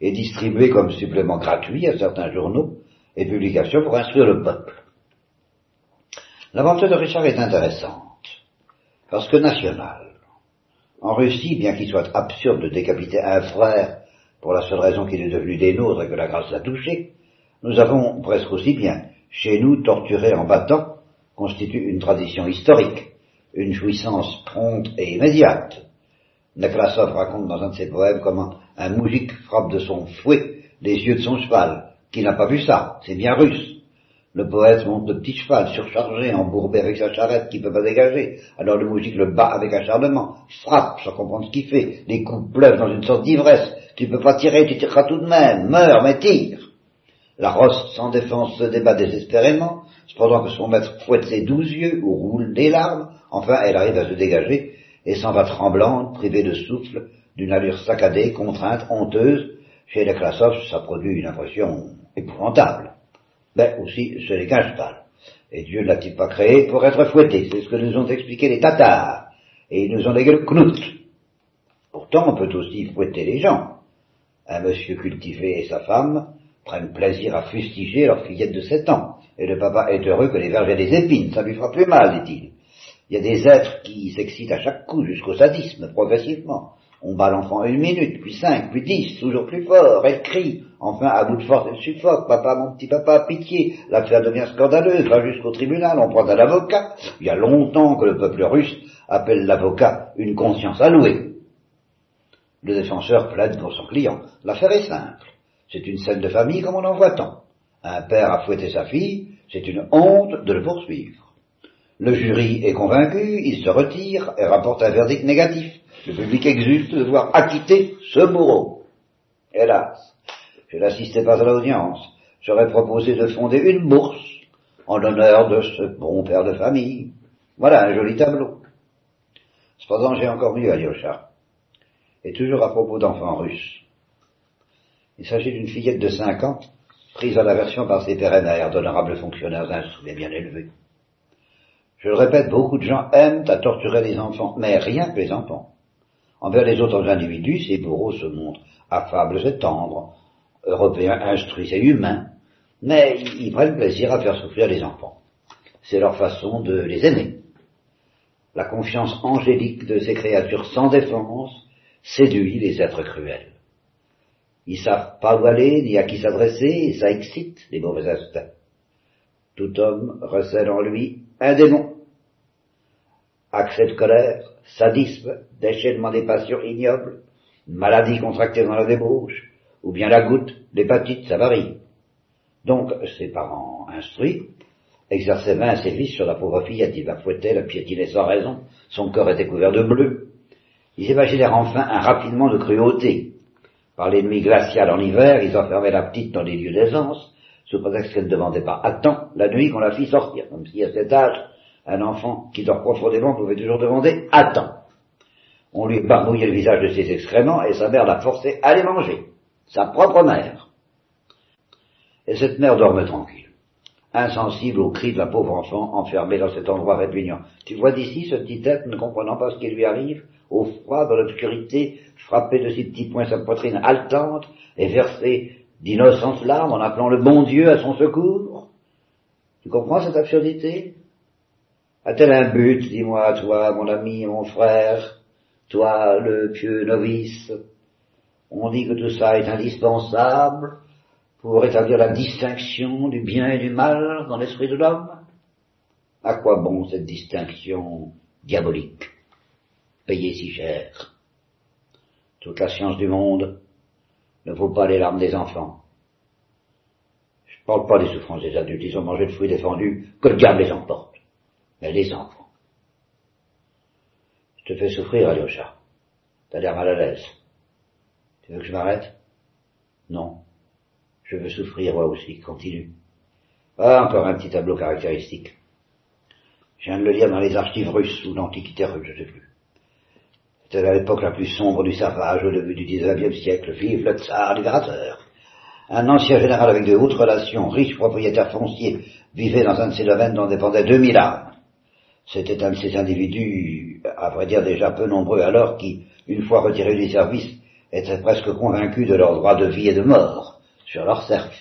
et distribuée comme supplément gratuit à certains journaux et publications pour instruire le peuple. L'aventure de Richard est intéressante parce que nationale. En Russie, bien qu'il soit absurde de décapiter un frère pour la seule raison qu'il est devenu des nôtres et que la grâce l'a touché, nous avons presque aussi bien, chez nous, torturé en battant constitue une tradition historique une jouissance prompte et immédiate. Nekrasov raconte dans un de ses poèmes comment un moujik frappe de son fouet les yeux de son cheval, qui n'a pas vu ça, c'est bien russe. Le poète monte le petit cheval surchargé, embourbé avec sa charrette qui ne peut pas dégager. Alors le moujik le bat avec acharnement, frappe sans comprendre ce qu'il fait. Les coups pleuvent dans une sorte d'ivresse. Tu peux pas tirer, tu tireras tout de même. Meurs, mais tire. La rosse sans défense se débat désespérément, cependant que son maître fouette ses douze yeux ou roule des larmes, Enfin, elle arrive à se dégager et s'en va tremblante, privée de souffle, d'une allure saccadée, contrainte, honteuse. Chez les Krasov, ça produit une impression épouvantable. Mais aussi, n'est qu'un cheval. Et Dieu ne l'a-t-il pas créé pour être fouetté? C'est ce que nous ont expliqué les Tatars. Et ils nous ont légué le knout. Pourtant, on peut aussi fouetter les gens. Un monsieur cultivé et sa femme prennent plaisir à fustiger leur fillette de sept ans. Et le papa est heureux que les vergers des épines, ça lui fera plus mal, dit-il. Il y a des êtres qui s'excitent à chaque coup jusqu'au sadisme, progressivement. On bat l'enfant une minute, puis cinq, puis dix, toujours plus fort, elle crie. Enfin, à bout de force, elle suffoque. Papa, mon petit papa, pitié. L'affaire devient scandaleuse, va jusqu'au tribunal, on prend un avocat. Il y a longtemps que le peuple russe appelle l'avocat une conscience allouée. Le défenseur plaide pour son client. L'affaire est simple. C'est une scène de famille comme on en voit tant. Un père a fouetté sa fille, c'est une honte de le poursuivre. Le jury est convaincu, il se retire et rapporte un verdict négatif. Le public exulte de voir acquitter ce bourreau. Hélas, je n'assistais pas à l'audience. J'aurais proposé de fonder une bourse en l'honneur de ce bon père de famille. Voilà un joli tableau. Cependant, j'ai encore mieux, Alyosha. Et toujours à propos d'enfants russes. Il s'agit d'une fillette de cinq ans, prise à l'aversion par ses pérennaires, d'honorables fonctionnaires instruits et bien élevés. Je le répète, beaucoup de gens aiment à torturer les enfants, mais rien que les enfants. Envers les autres individus, ces bourreaux se montrent affables et tendres, européens instruits et humains, mais ils prennent plaisir à faire souffrir les enfants. C'est leur façon de les aimer. La confiance angélique de ces créatures sans défense séduit les êtres cruels. Ils savent pas où aller ni à qui s'adresser et ça excite les mauvais instincts. Tout homme recèle en lui un démon accès de colère, sadisme, déchaînement des passions ignobles, maladie contractée dans la débauche, ou bien la goutte, l'hépatite, ça varie. Donc, ses parents instruits exerçaient ses fils sur la pauvre fillette, ils la fouettaient, la piétinaient sans raison, son corps était couvert de bleu. Ils imaginèrent enfin un raffinement de cruauté. Par l'ennemi glacial en hiver, ils enfermaient la petite dans des lieux d'aisance, sous prétexte qu'elle ne demandait pas à temps la nuit qu'on la fit sortir, comme si à cet âge, un enfant qui dort profondément pouvait toujours demander Attends. On lui barbouillait le visage de ses excréments et sa mère l'a forcé à les manger. Sa propre mère. Et cette mère dormait tranquille, insensible aux cris de la pauvre enfant enfermée dans cet endroit répugnant. Tu vois d'ici ce petit être ne comprenant pas ce qui lui arrive, au froid, dans l'obscurité, frapper de ses petits poings sa poitrine haletante et verser d'innocentes larmes en appelant le bon Dieu à son secours Tu comprends cette absurdité? A-t-elle un but, dis-moi, toi, mon ami, mon frère, toi, le pieux novice On dit que tout ça est indispensable pour établir la distinction du bien et du mal dans l'esprit de l'homme À quoi bon cette distinction diabolique payée si cher Toute la science du monde ne vaut pas les larmes des enfants. Je ne parle pas des souffrances des adultes, ils ont mangé le fruit défendu, que le diable les emporte. Mais les enfants. Je te fais souffrir, Alyosha. T'as l'air mal à l'aise. Tu veux que je m'arrête? Non. Je veux souffrir, moi aussi. Continue. Ah, encore un petit tableau caractéristique. Je viens de le lire dans les archives russes ou l'Antiquité russe, je sais plus. C'était à l'époque la plus sombre du savage au début du XIXe siècle. Vive le tsar libérateur. Un ancien général avec de hautes relations, riche propriétaire foncier, vivait dans un de ses domaines dont dépendaient 2000 âmes. C'était un de ces individus, à vrai dire déjà peu nombreux alors, qui, une fois retirés du service, étaient presque convaincus de leur droit de vie et de mort sur leur cercle.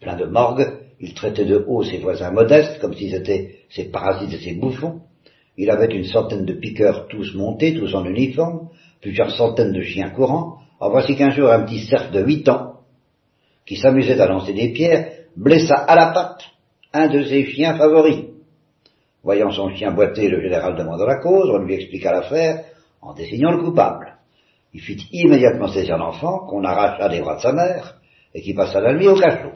Plein de morgue, il traitait de haut ses voisins modestes, comme s'ils étaient ses parasites et ses bouffons. Il avait une centaine de piqueurs tous montés, tous en uniforme, plusieurs centaines de chiens courants. En voici qu'un jour un petit cerf de huit ans, qui s'amusait à lancer des pierres, blessa à la patte un de ses chiens favoris. Voyant son chien boiter, le général demanda la cause, on lui expliqua l'affaire en désignant le coupable. Il fit immédiatement saisir l'enfant, qu'on arracha des bras de sa mère, et qui passa la nuit au cachot.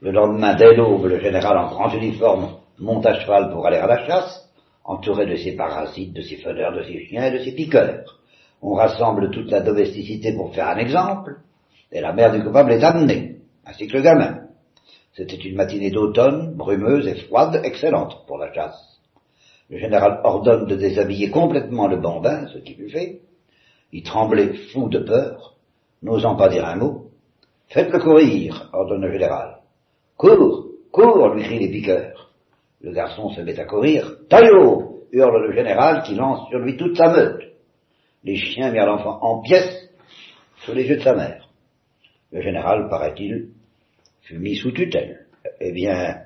Le lendemain, dès l'aube, le général en grand uniforme monte à cheval pour aller à la chasse, entouré de ses parasites, de ses feneurs, de ses chiens et de ses piqueurs. On rassemble toute la domesticité pour faire un exemple, et la mère du coupable est amenée, ainsi que le gamin. C'était une matinée d'automne, brumeuse et froide, excellente pour la chasse. Le général ordonne de déshabiller complètement le bambin, ce qui fut fait. Il tremblait fou de peur, n'osant pas dire un mot. Faites-le courir, ordonne le général. Cours, cours, lui crient les piqueurs. Le garçon se met à courir. Taillot hurle le général qui lance sur lui toute sa meute. Les chiens mirent l'enfant en pièces sous les yeux de sa mère. Le général, paraît-il, fut mis sous tutelle. Eh bien,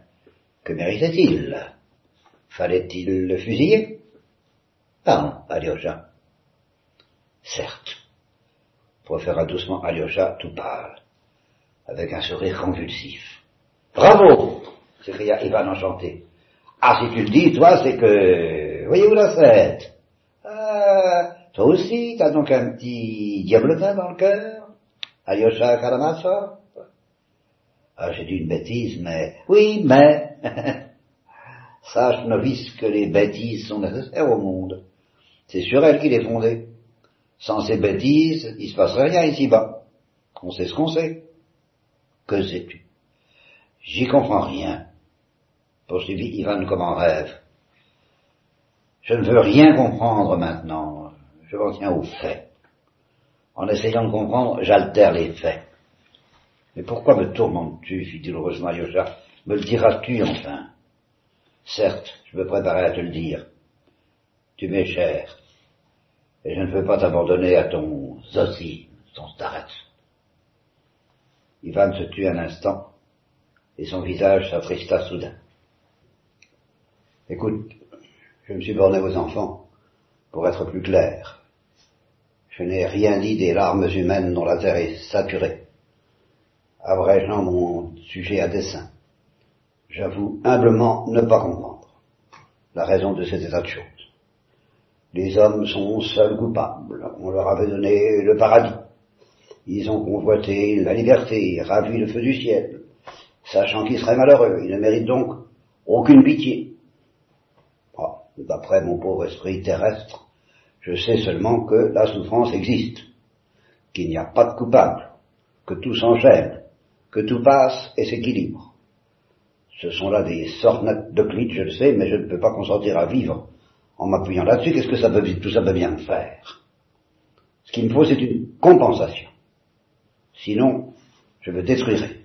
que méritait-il? Fallait-il le fusiller? Ah non, Alyosha. Certes, proféra doucement Alyosha tout pâle, avec un sourire convulsif. Bravo s'écria Ivan enchanté. Ah, si tu le dis, toi, c'est que... Voyez-vous la fête? Ah, toi aussi, t'as donc un petit diablotin dans le cœur? Alyosha Karamasa ah, j'ai dit une bêtise, mais... Oui, mais... <laughs> Sache, novice, que les bêtises sont nécessaires au monde. C'est sur elles qu'il est fondé. Sans ces bêtises, il se passerait rien ici-bas. On sait ce qu'on sait. Que sais-tu? J'y comprends rien. Poursuivit Ivan comme en rêve. Je ne veux rien comprendre maintenant. Je m'en tiens aux faits. En essayant de comprendre, j'altère les faits. Mais pourquoi me tourmentes-tu? fit douloureusement Alyosha. Me le diras-tu enfin? Certes, je me préparais à te le dire. Tu m'es cher, et je ne veux pas t'abandonner à ton Zossi, ton Starets. Ivan se tut un instant, et son visage s'attrista soudain. Écoute, je me suis borné aux enfants pour être plus clair. Je n'ai rien dit des larmes humaines dont la terre est saturée abrégeant mon sujet à dessein. J'avoue humblement ne pas comprendre la raison de cet état de choses. Les hommes sont seuls coupables. On leur avait donné le paradis. Ils ont convoité la liberté, ravi le feu du ciel, sachant qu'ils seraient malheureux. Ils ne méritent donc aucune pitié. Ah, d'après mon pauvre esprit terrestre, je sais seulement que la souffrance existe, qu'il n'y a pas de coupable, que tout s'enchaîne, que tout passe et s'équilibre. Ce sont là des sortes de clits, je le sais, mais je ne peux pas consentir à vivre en m'appuyant là-dessus. Qu'est-ce que ça peut, tout ça peut bien faire Ce qu'il me faut, c'est une compensation. Sinon, je me détruirai.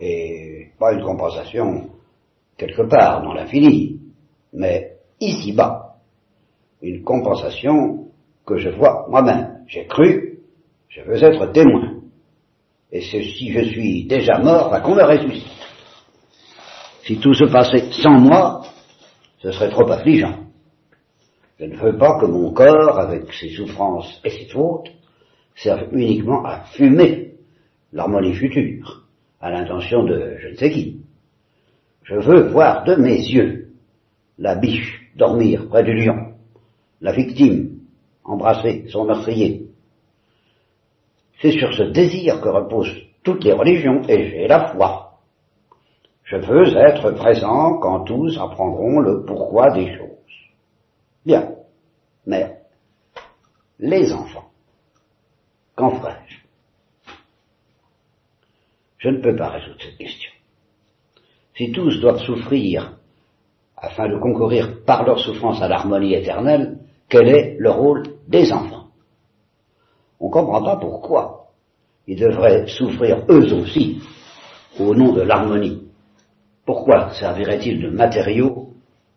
et pas une compensation quelque part dans l'infini, mais ici-bas, une compensation que je vois moi-même. J'ai cru, je veux être témoin. Et si je suis déjà mort, bah, qu'on me ressuscite. Si tout se passait sans moi, ce serait trop affligeant. Je ne veux pas que mon corps, avec ses souffrances et ses fautes, serve uniquement à fumer l'harmonie future, à l'intention de je ne sais qui. Je veux voir de mes yeux la biche dormir près du lion, la victime embrasser son meurtrier. C'est sur ce désir que reposent toutes les religions et j'ai la foi. Je veux être présent quand tous apprendront le pourquoi des choses. Bien, mais les enfants, qu'en ferais-je Je ne peux pas résoudre cette question. Si tous doivent souffrir afin de concourir par leur souffrance à l'harmonie éternelle, quel est le rôle des enfants? On ne comprend pas pourquoi ils devraient souffrir eux aussi au nom de l'harmonie. Pourquoi servirait-il de matériaux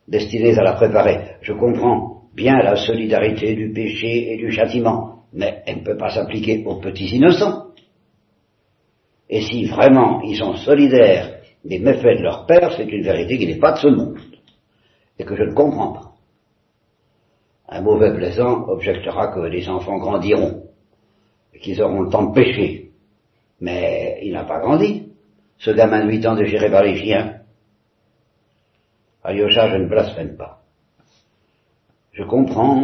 destinés à la préparer Je comprends bien la solidarité du péché et du châtiment, mais elle ne peut pas s'appliquer aux petits innocents. Et si vraiment ils sont solidaires des méfaits de leur père, c'est une vérité qui n'est pas de ce monde, et que je ne comprends pas. Un mauvais plaisant objectera que les enfants grandiront, et qu'ils auront le temps de pécher. Mais il n'a pas grandi, ce gamin de huit ans dégéré par les chiens. Alyosha, je ne blasphème pas. Je comprends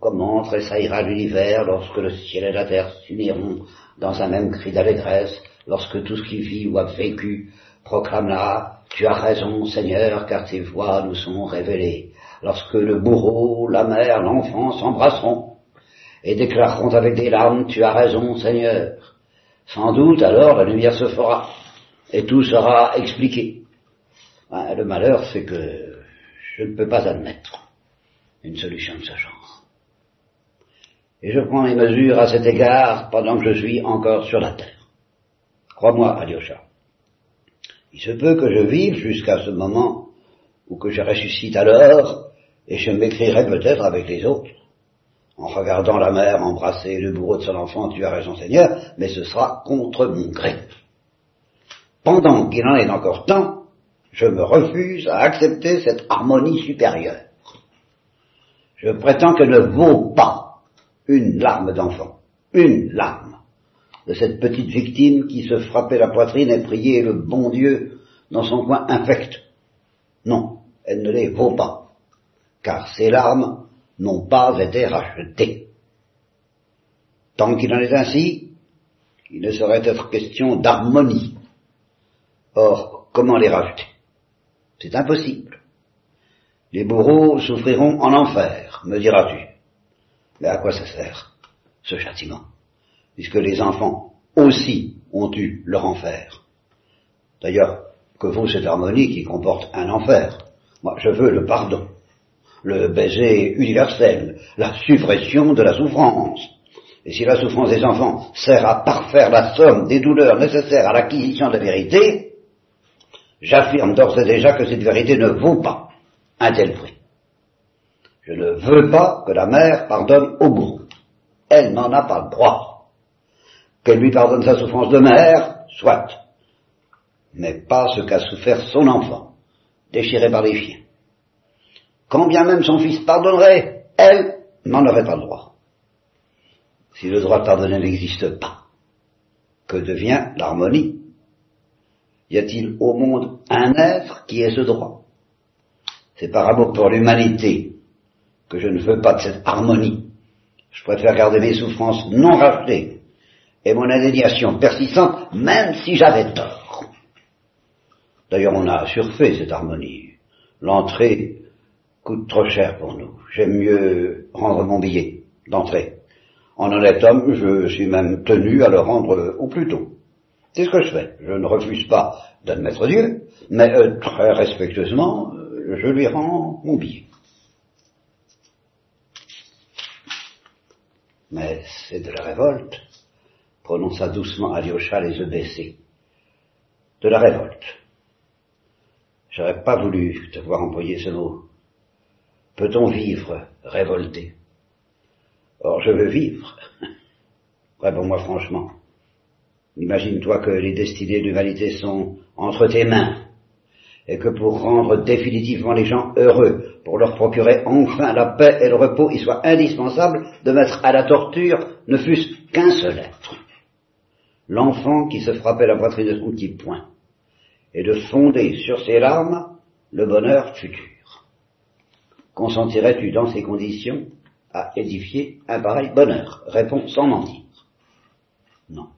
comment tressaillera l'univers lorsque le ciel et la terre s'uniront dans un même cri d'allégresse, lorsque tout ce qui vit ou a vécu proclamera Tu as raison, Seigneur, car tes voix nous sont révélées. Lorsque le bourreau, la mère, l'enfant s'embrasseront et déclareront avec des larmes Tu as raison, Seigneur. Sans doute alors la lumière se fera et tout sera expliqué. Ben, le malheur, c'est que je ne peux pas admettre une solution de ce genre. Et je prends mes mesures à cet égard pendant que je suis encore sur la terre. Crois-moi, Alyosha. Il se peut que je vive jusqu'à ce moment ou que je ressuscite alors et je m'écrirai peut-être avec les autres en regardant la mère embrasser le bourreau de son enfant, tu as raison Seigneur, mais ce sera contre mon gré. Pendant qu'il en est encore temps, je me refuse à accepter cette harmonie supérieure. Je prétends qu'elle ne vaut pas une larme d'enfant, une larme de cette petite victime qui se frappait la poitrine et priait le bon Dieu dans son coin infect. Non, elle ne les vaut pas, car ces larmes n'ont pas été rachetées. Tant qu'il en est ainsi, il ne saurait être question d'harmonie. Or, comment les racheter C'est impossible. Les bourreaux souffriront en enfer, me diras-tu. Mais à quoi ça sert, ce châtiment Puisque les enfants aussi ont eu leur enfer? D'ailleurs, que vaut cette harmonie qui comporte un enfer? Moi, je veux le pardon, le baiser universel, la suppression de la souffrance. Et si la souffrance des enfants sert à parfaire la somme des douleurs nécessaires à l'acquisition de la vérité, j'affirme d'ores et déjà que cette vérité ne vaut pas un tel prix. Je ne veux pas que la mère pardonne au bourreau. Elle n'en a pas le droit. Qu'elle lui pardonne sa souffrance de mère, soit, mais pas ce qu'a souffert son enfant, déchiré par les chiens. Quand bien même son fils pardonnerait, elle n'en aurait pas le droit. Si le droit de pardonner n'existe pas, que devient l'harmonie Y a-t-il au monde un être qui ait ce droit? C'est par amour pour l'humanité que je ne veux pas de cette harmonie. Je préfère garder mes souffrances non rachetées et mon indignation persistante, même si j'avais tort. D'ailleurs, on a surfait cette harmonie. L'entrée coûte trop cher pour nous. J'aime mieux rendre mon billet d'entrée. En honnête homme, je suis même tenu à le rendre au plus tôt. C'est ce que je fais. Je ne refuse pas d'admettre Dieu, mais euh, très respectueusement, je lui rends mon billet. Mais c'est de la révolte, prononça doucement Alyosha les yeux baissés. de la révolte. J'aurais pas voulu te voir employer ce mot. Peut-on vivre révolté? Or, je veux vivre. <laughs> Réponds-moi franchement. Imagine-toi que les destinées de l'humanité sont entre tes mains, et que pour rendre définitivement les gens heureux, pour leur procurer enfin la paix et le repos, il soit indispensable de mettre à la torture ne fût-ce qu'un seul être. L'enfant qui se frappait la poitrine de son petit poing, et de fonder sur ses larmes le bonheur futur. Consentirais-tu dans ces conditions à édifier un pareil bonheur? Réponds sans mentir. Non,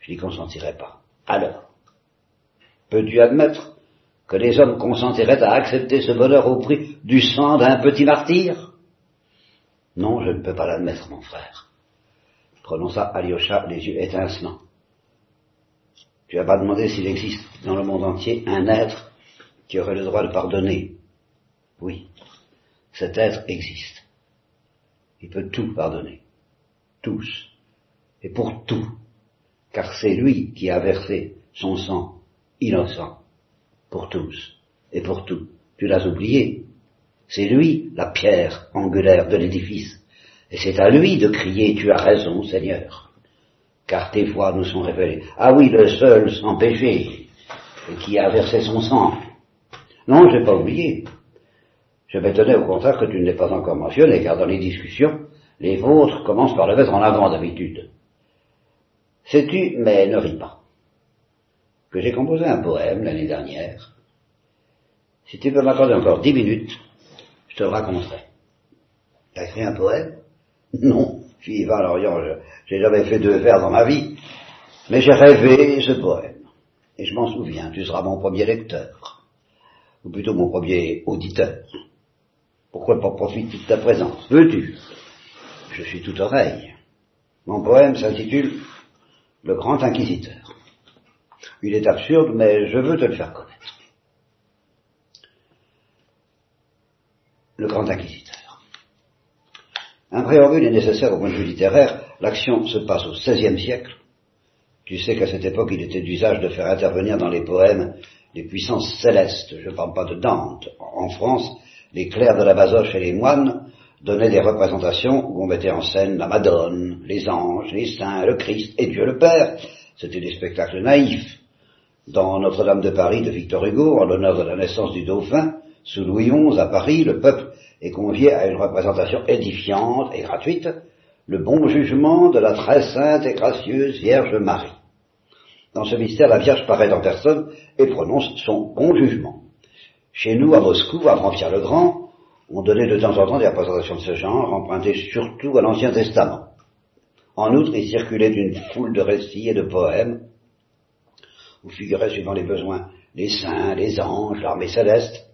je n'y consentirai pas. Alors, peux-tu admettre que les hommes consentiraient à accepter ce bonheur au prix du sang d'un petit martyr? Non, je ne peux pas l'admettre, mon frère. Prononça Alyosha les yeux étincelants. Tu n'as pas demandé s'il existe dans le monde entier un être qui aurait le droit de pardonner. Oui, cet être existe. Il peut tout pardonner. Tous et pour tout, car c'est lui qui a versé son sang innocent pour tous et pour tout. Tu l'as oublié. C'est lui la pierre angulaire de l'édifice. Et c'est à lui de crier, tu as raison, Seigneur. Car tes voix nous sont révélées. Ah oui, le seul sans péché, qui a versé son sang. Non, je n'ai pas oublié. Je m'étonnais au contraire que tu ne l'aies pas encore mentionné, car dans les discussions, les vôtres commencent par le mettre en avant d'habitude. Sais-tu, mais ne ris pas, que j'ai composé un poème l'année dernière. Si tu peux m'accorder encore dix minutes, je te le raconterai. T'as écrit un poème? Non, fille Yvan Lorient, j'ai jamais fait deux vers dans ma vie, mais j'ai rêvé ce poème. Et je m'en souviens, tu seras mon premier lecteur, ou plutôt mon premier auditeur. Pourquoi pas profiter de ta présence? Veux-tu? Je suis tout oreille. Mon poème s'intitule le grand inquisiteur. Il est absurde, mais je veux te le faire connaître. Le grand inquisiteur. Un préambule est nécessaire au point de vue littéraire. L'action se passe au XVIe siècle. Tu sais qu'à cette époque, il était d'usage de faire intervenir dans les poèmes les puissances célestes. Je ne parle pas de Dante. En France, les clercs de la Basoche et les moines donnait des représentations où on mettait en scène la Madone, les anges, les saints, le Christ et Dieu le Père. C'était des spectacles naïfs. Dans Notre-Dame de Paris de Victor Hugo, en l'honneur de la naissance du dauphin, sous Louis XI à Paris, le peuple est convié à une représentation édifiante et gratuite, le bon jugement de la très sainte et gracieuse Vierge Marie. Dans ce mystère, la Vierge paraît en personne et prononce son bon jugement. Chez nous, à Moscou, à Pierre le Grand, on donnait de temps en temps des représentations de ce genre, empruntées surtout à l'Ancien Testament. En outre, il circulait une foule de récits et de poèmes, où figuraient, suivant les besoins, les saints, les anges, l'armée céleste.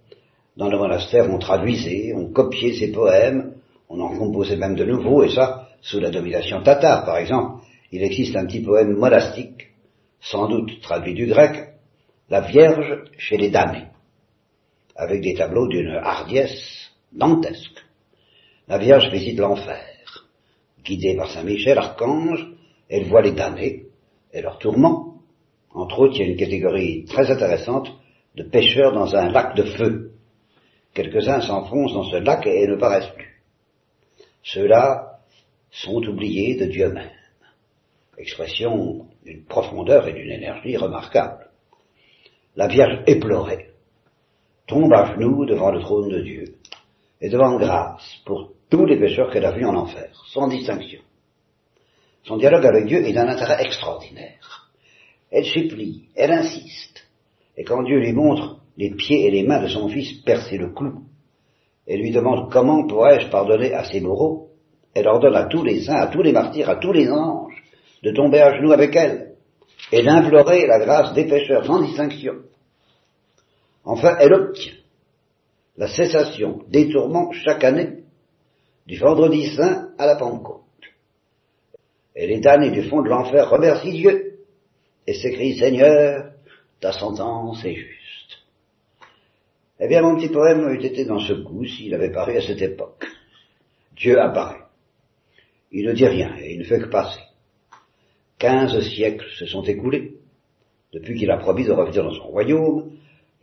Dans le monastère, on traduisait, on copiait ces poèmes, on en composait même de nouveaux, et ça, sous la domination tatare, par exemple. Il existe un petit poème monastique, sans doute traduit du grec, La Vierge chez les damnés, avec des tableaux d'une hardiesse dantesque. La Vierge visite l'enfer. Guidée par Saint Michel, archange, elle voit les damnés et leurs tourments. Entre autres, il y a une catégorie très intéressante de pêcheurs dans un lac de feu. Quelques-uns s'enfoncent dans ce lac et ne paraissent plus. Ceux-là sont oubliés de Dieu même. Expression d'une profondeur et d'une énergie remarquables. La Vierge éplorée tombe à genoux devant le trône de Dieu et devant grâce pour tous les pécheurs qu'elle a vus en enfer, sans distinction. Son dialogue avec Dieu est d'un intérêt extraordinaire. Elle supplie, elle insiste, et quand Dieu lui montre les pieds et les mains de son fils percer le clou, et lui demande comment pourrais-je pardonner à ses bourreaux, elle ordonne à tous les saints, à tous les martyrs, à tous les anges, de tomber à genoux avec elle, et d'implorer la grâce des pécheurs sans distinction. Enfin, elle obtient la cessation des tourments chaque année, du vendredi saint à la Pentecôte. Et les damnés du fond de l'enfer remercient Dieu et s'écrient Seigneur, ta sentence est juste. Eh bien, mon petit poème eût été dans ce goût s'il avait paru à cette époque. Dieu apparaît. Il ne dit rien et il ne fait que passer. Quinze siècles se sont écoulés. depuis qu'il a promis de revenir dans son royaume,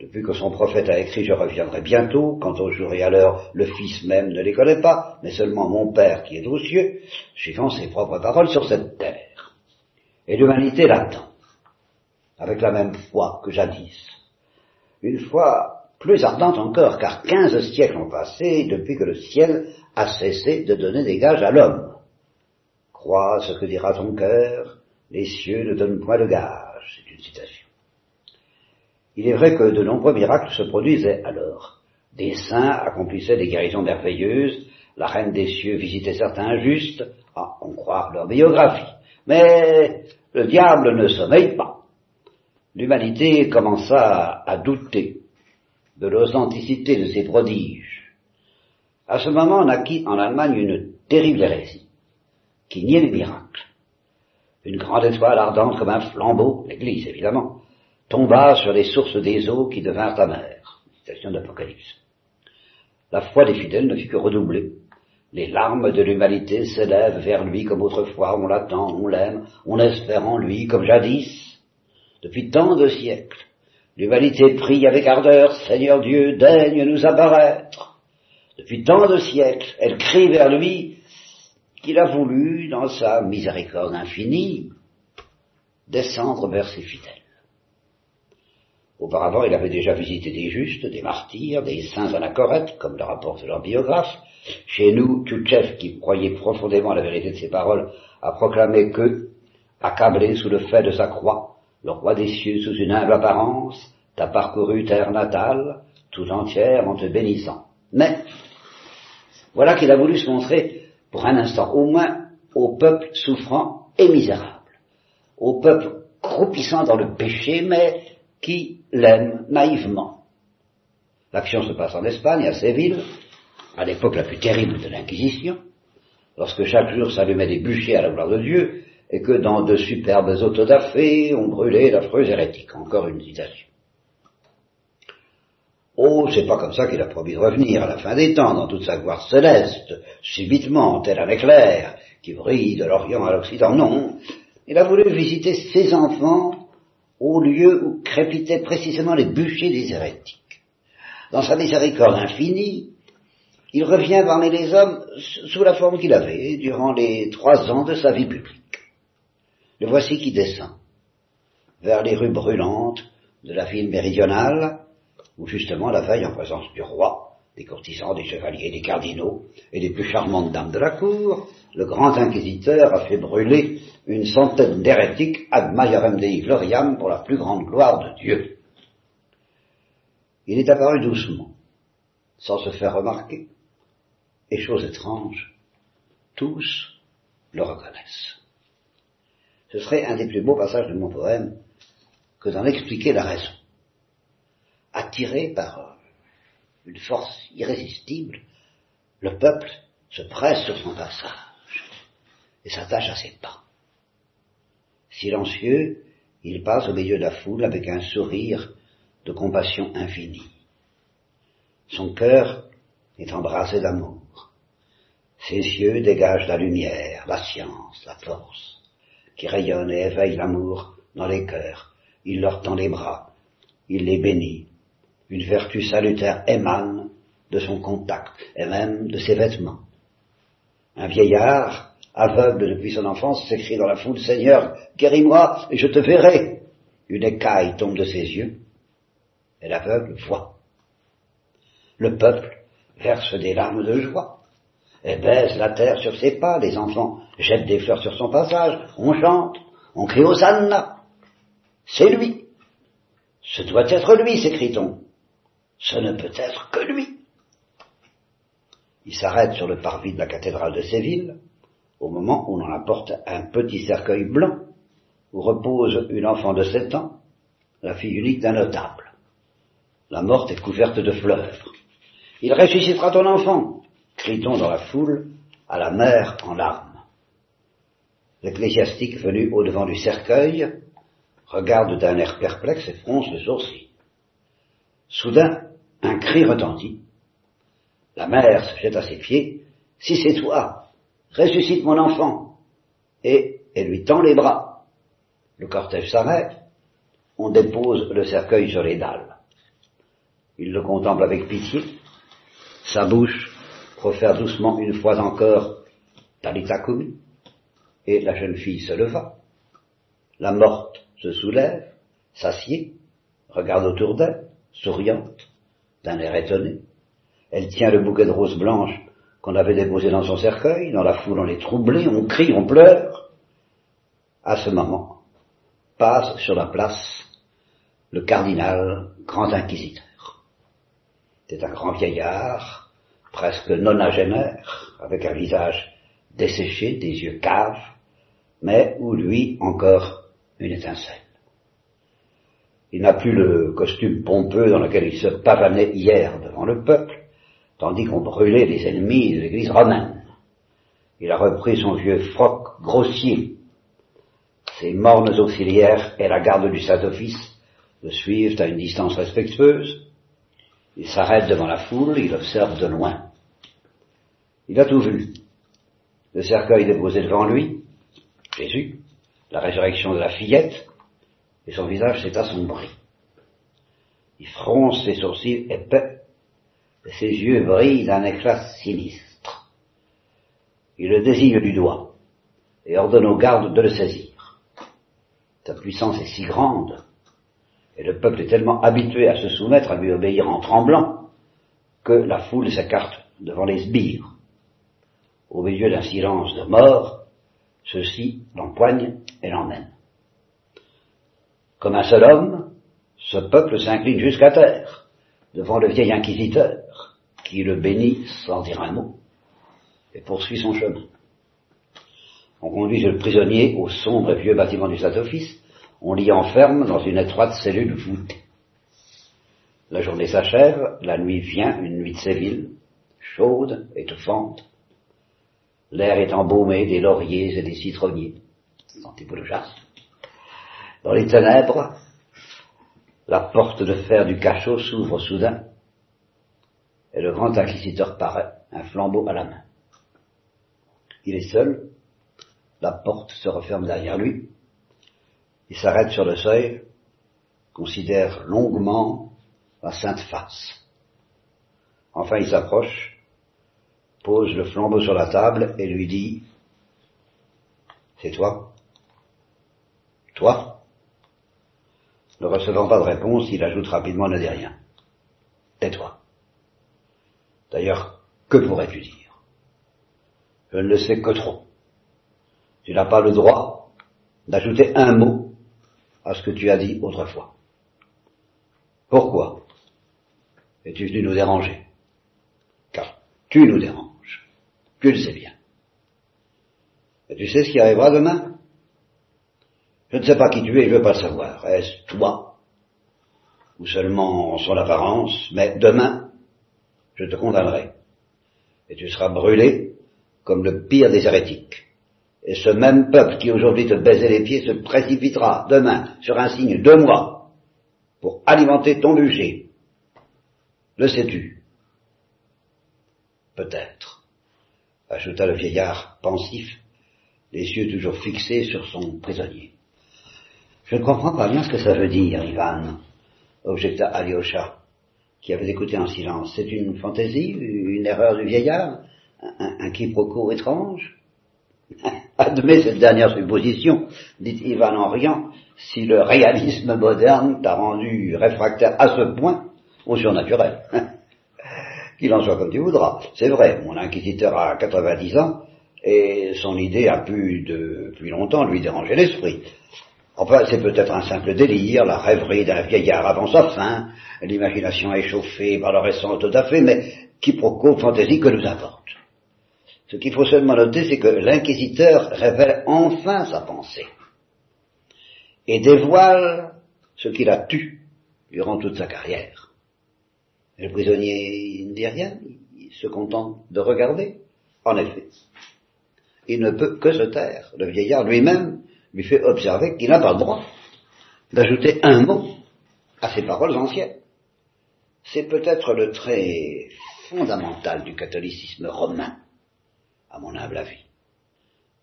depuis que son prophète a écrit Je reviendrai bientôt, quant au jour et à l'heure, le Fils même ne les connaît pas, mais seulement mon Père qui est aux cieux, suivant ses propres paroles sur cette terre. Et l'humanité l'attend, avec la même foi que jadis. Une foi plus ardente encore, car quinze siècles ont passé depuis que le ciel a cessé de donner des gages à l'homme. Crois ce que dira ton cœur, les cieux ne donnent point de gages. C'est une citation. Il est vrai que de nombreux miracles se produisaient alors. Des saints accomplissaient des guérisons merveilleuses, la reine des cieux visitait certains injustes, à on croit leur biographie. Mais le diable ne sommeille pas. L'humanité commença à douter de l'authenticité de ces prodiges. À ce moment naquit en Allemagne une terrible hérésie, qui niait les miracles. Une grande étoile ardente comme un flambeau, l'Église évidemment, tomba sur les sources des eaux qui devinrent amères. Citation d'Apocalypse. La foi des fidèles ne fut que redoubler. Les larmes de l'humanité s'élèvent vers lui comme autrefois, on l'attend, on l'aime, on espère en lui comme jadis. Depuis tant de siècles, l'humanité prie avec ardeur, Seigneur Dieu, daigne nous apparaître. Depuis tant de siècles, elle crie vers lui qu'il a voulu, dans sa miséricorde infinie, descendre vers ses fidèles. Auparavant, il avait déjà visité des justes, des martyrs, des saints anachorètes, comme le rapporte leur biographe. Chez nous, Tchouchev, qui croyait profondément à la vérité de ses paroles, a proclamé que, accablé sous le fait de sa croix, le roi des cieux, sous une humble apparence, t'a parcouru terre natale, tout entière en te bénissant. Mais, voilà qu'il a voulu se montrer, pour un instant au moins, au peuple souffrant et misérable, au peuple croupissant dans le péché, mais qui l'aime naïvement. L'action se passe en Espagne, à Séville, à l'époque la plus terrible de l'Inquisition, lorsque chaque jour s'allumaient des bûchers à la gloire de Dieu, et que dans de superbes autodafés on brûlait l'affreuse hérétique. Encore une citation. Oh, c'est pas comme ça qu'il a promis de revenir à la fin des temps, dans toute sa gloire céleste, subitement, tel un éclair, qui brille de l'Orient à l'Occident. Non, il a voulu visiter ses enfants au lieu où crépitaient précisément les bûchers des hérétiques. Dans sa miséricorde infinie, il revient parmi les hommes sous la forme qu'il avait durant les trois ans de sa vie publique. Le voici qui descend vers les rues brûlantes de la ville méridionale, où justement la veille en présence du roi, des courtisans, des chevaliers, des cardinaux et des plus charmantes dames de la cour, le grand inquisiteur a fait brûler une centaine d'hérétiques ad majorem dei gloriam pour la plus grande gloire de Dieu. Il est apparu doucement, sans se faire remarquer, et chose étrange, tous le reconnaissent. Ce serait un des plus beaux passages de mon poème que d'en expliquer la raison. Attiré par une force irrésistible, le peuple se presse sur son passage et s'attache à ses pas. Silencieux, il passe au milieu de la foule avec un sourire de compassion infinie. Son cœur est embrasé d'amour. Ses yeux dégagent la lumière, la science, la force, qui rayonnent et éveillent l'amour dans les cœurs. Il leur tend les bras, il les bénit. Une vertu salutaire émane de son contact et même de ses vêtements. Un vieillard, aveugle depuis son enfance, s'écrie dans la foule, Seigneur, guéris-moi et je te verrai. Une écaille tombe de ses yeux et l'aveugle voit. Le peuple verse des larmes de joie et baise la terre sur ses pas, les enfants jettent des fleurs sur son passage, on chante, on crie Hosanna. C'est lui. Ce doit être lui, s'écrie-t-on. Ce ne peut être que lui. Il s'arrête sur le parvis de la cathédrale de Séville, au moment où l'on apporte un petit cercueil blanc où repose une enfant de sept ans, la fille unique d'un notable. La morte est couverte de fleurs. Il ressuscitera ton enfant, crie-t-on dans la foule, à la mère en larmes. L'ecclésiastique venu au-devant du cercueil regarde d'un air perplexe et fronce le sourcil. Soudain, un cri retentit. La mère se jette à ses pieds. Si c'est toi, ressuscite mon enfant. Et elle lui tend les bras. Le cortège s'arrête. on dépose le cercueil sur les dalles. Il le contemple avec pitié, sa bouche profère doucement une fois encore Talitakumi, et la jeune fille se leva. La morte se soulève, s'assied, regarde autour d'elle, souriante, d'un air étonné. Elle tient le bouquet de roses blanches qu'on avait déposé dans son cercueil. Dans la foule, on est troublé, on crie, on pleure. À ce moment, passe sur la place le cardinal grand inquisiteur. C'est un grand vieillard, presque nonagénaire, avec un visage desséché, des yeux caves, mais où lui encore une étincelle. Il n'a plus le costume pompeux dans lequel il se pavanait hier devant le peuple, tandis qu'on brûlait les ennemis de l'église romaine. Il a repris son vieux froc grossier. Ses mornes auxiliaires et la garde du Saint-Office le suivent à une distance respectueuse. Il s'arrête devant la foule, il observe de loin. Il a tout vu. Le cercueil déposé devant lui, Jésus, la résurrection de la fillette, et son visage s'est assombri. Il fronce ses sourcils épais, ses yeux brillent d'un éclat sinistre. Il le désigne du doigt, et ordonne aux gardes de le saisir. Sa puissance est si grande et le peuple est tellement habitué à se soumettre, à lui obéir en tremblant, que la foule s'écarte devant les sbires. Au milieu d'un silence de mort, ceux-ci l'empoignent et l'emmènent. Comme un seul homme, ce peuple s'incline jusqu'à terre devant le vieil inquisiteur, qui le bénit sans dire un mot, et poursuit son chemin. On conduit le prisonnier au sombre et vieux bâtiment du Saint-Office, on l'y enferme dans une étroite cellule voûtée. La journée s'achève, la nuit vient, une nuit de Séville, chaude, étouffante. L'air est embaumé des lauriers et des citronniers, sentez le jaspe. Dans les ténèbres, la porte de fer du cachot s'ouvre soudain, et le grand inquisiteur paraît, un flambeau à la main. Il est seul, la porte se referme derrière lui, il s'arrête sur le seuil, considère longuement la sainte face. Enfin, il s'approche, pose le flambeau sur la table et lui dit, c'est toi Toi Ne recevant pas de réponse, il ajoute rapidement, ne dis rien. Tais-toi. D'ailleurs, que pourrais-tu dire? Je ne le sais que trop. Tu n'as pas le droit d'ajouter un mot à ce que tu as dit autrefois. Pourquoi es-tu venu nous déranger? Car tu nous déranges. Tu le sais bien. Et tu sais ce qui arrivera demain? Je ne sais pas qui tu es, je veux pas le savoir. Est-ce toi? Ou seulement son apparence? Mais demain, je te condamnerai. Et tu seras brûlé comme le pire des hérétiques. Et ce même peuple qui aujourd'hui te baisait les pieds se précipitera demain sur un signe de moi pour alimenter ton bûcher. Le sais-tu? Peut-être, ajouta le vieillard pensif, les yeux toujours fixés sur son prisonnier. Je ne comprends pas bien ce que ça veut dire, Ivan, objecta Alyosha, qui avait écouté en silence. C'est une fantaisie, une erreur du vieillard, un, un quiproquo étrange <laughs> Admets cette dernière supposition, dit Ivan en riant, si le réalisme moderne t'a rendu réfractaire à ce point au surnaturel. <laughs> Qu'il en soit comme tu voudras. C'est vrai, mon inquisiteur a 90 ans, et son idée a pu depuis longtemps lui déranger l'esprit. Enfin, c'est peut-être un simple délire, la rêverie d'un vieillard avant sa fin, l'imagination échauffée par le récent tout à fait, mais quiproquo, fantaisie que nous importe. Ce qu'il faut seulement noter, c'est que l'inquisiteur révèle enfin sa pensée et dévoile ce qu'il a tu durant toute sa carrière. le prisonnier ne dit rien, il se contente de regarder. En effet, il ne peut que se taire. Le vieillard lui-même lui fait observer qu'il n'a pas le droit d'ajouter un mot à ses paroles anciennes. C'est peut-être le trait fondamental du catholicisme romain à mon humble avis.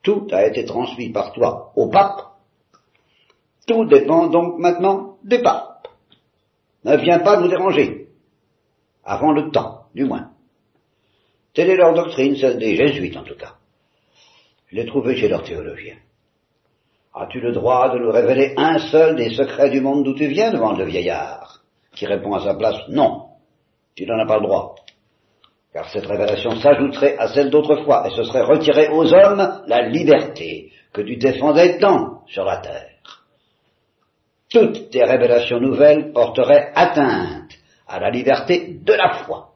Tout a été transmis par toi au pape. Tout dépend donc maintenant des papes. Ne viens pas nous déranger. Avant le temps, du moins. Telle est leur doctrine, celle des jésuites en tout cas. Je l'ai trouvé chez leurs théologiens. As-tu le droit de nous révéler un seul des secrets du monde d'où tu viens demande le vieillard, qui répond à sa place non. Tu n'en as pas le droit. Car cette révélation s'ajouterait à celle d'autrefois, et ce serait retirer aux hommes la liberté que tu défendais tant sur la terre. Toutes tes révélations nouvelles porteraient atteinte à la liberté de la foi,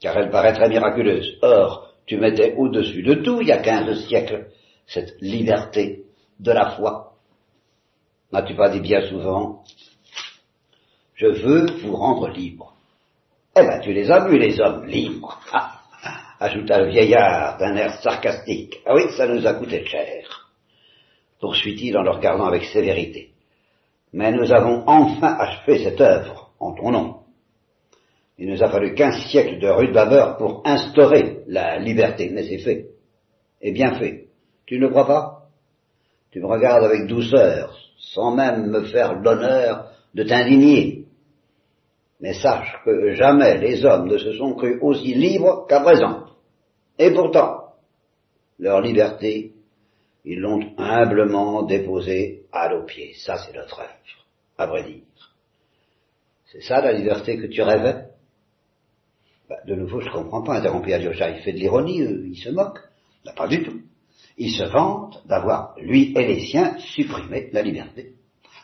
car elle paraîtrait miraculeuse. Or, tu mettais au-dessus de tout, il y a quinze siècles, cette liberté de la foi. N'as-tu pas dit bien souvent, je veux vous rendre libre. Eh bien, tu les as vus, les hommes libres, ah, ajouta le vieillard d'un air sarcastique. Ah oui, ça nous a coûté cher, poursuit-il en le regardant avec sévérité. Mais nous avons enfin achevé cette œuvre en ton nom. Il nous a fallu quinze siècles de rude labeur pour instaurer la liberté, mais c'est fait. Et bien fait. Tu ne crois pas? Tu me regardes avec douceur, sans même me faire l'honneur de t'indigner. Mais sache que jamais les hommes ne se sont crus aussi libres qu'à présent. Et pourtant, leur liberté, ils l'ont humblement déposée à nos pieds. Ça, c'est notre œuvre, à vrai dire. C'est ça la liberté que tu rêvais? Bah, de nouveau, je ne comprends pas, interrompit Alyosha, il fait de l'ironie, euh, il se moque. Bah, pas du tout. Il se vante d'avoir, lui et les siens, supprimé la liberté,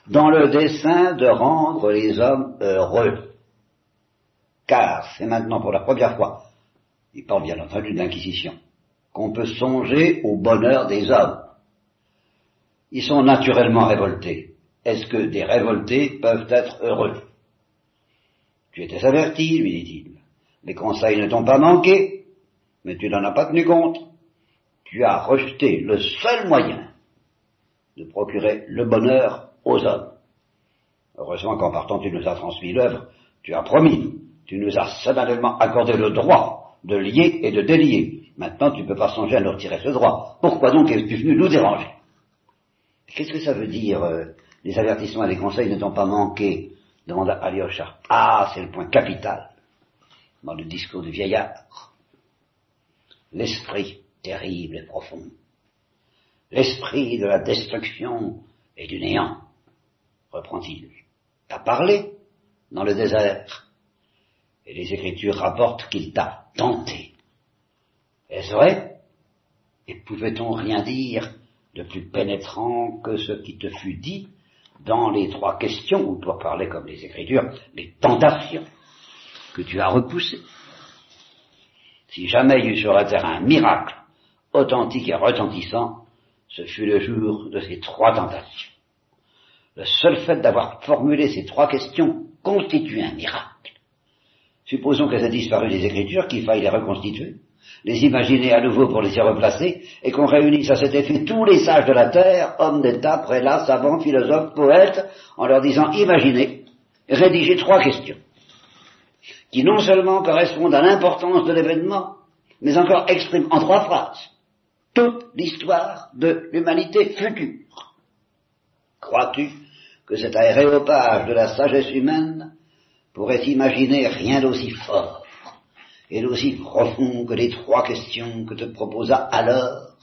dans le dessein de rendre les hommes heureux. Car c'est maintenant pour la première fois, il parle bien entendu de l'Inquisition, qu'on peut songer au bonheur des hommes. Ils sont naturellement révoltés. Est-ce que des révoltés peuvent être heureux? Tu étais averti, lui dit-il. Les conseils ne t'ont pas manqué, mais tu n'en as pas tenu compte. Tu as rejeté le seul moyen de procurer le bonheur aux hommes. Heureusement qu'en partant tu nous as transmis l'œuvre, tu as promis, tu nous as solennellement accordé le droit de lier et de délier. Maintenant tu ne peux pas songer à nous retirer ce droit. Pourquoi donc es-tu venu nous déranger? Qu'est-ce que ça veut dire euh, Les avertissements et les conseils ne t'ont pas manqué? demanda Alyosha. Ah, c'est le point capital dans le discours du vieillard. L'esprit terrible et profond, l'esprit de la destruction et du néant, reprend-il, t'a parlé dans le désert, et les Écritures rapportent qu'il t'a tenté. Est-ce vrai? Et pouvait-on rien dire de plus pénétrant que ce qui te fut dit dans les trois questions, ou pour parler comme les Écritures, les tentations que tu as repoussé. Si jamais il y eut sur la terre un miracle authentique et retentissant, ce fut le jour de ces trois tentations. Le seul fait d'avoir formulé ces trois questions constitue un miracle. Supposons qu'elles aient disparu des Écritures, qu'il faille les reconstituer, les imaginer à nouveau pour les y replacer, et qu'on réunisse à cet effet tous les sages de la terre, hommes d'État, prélats, savants, philosophes, poètes, en leur disant imaginez, rédigez trois questions qui non seulement correspondent à l'importance de l'événement, mais encore expriment en trois phrases toute l'histoire de l'humanité future. Crois-tu que cet aéréopage de la sagesse humaine pourrait imaginer rien d'aussi fort et d'aussi profond que les trois questions que te proposa alors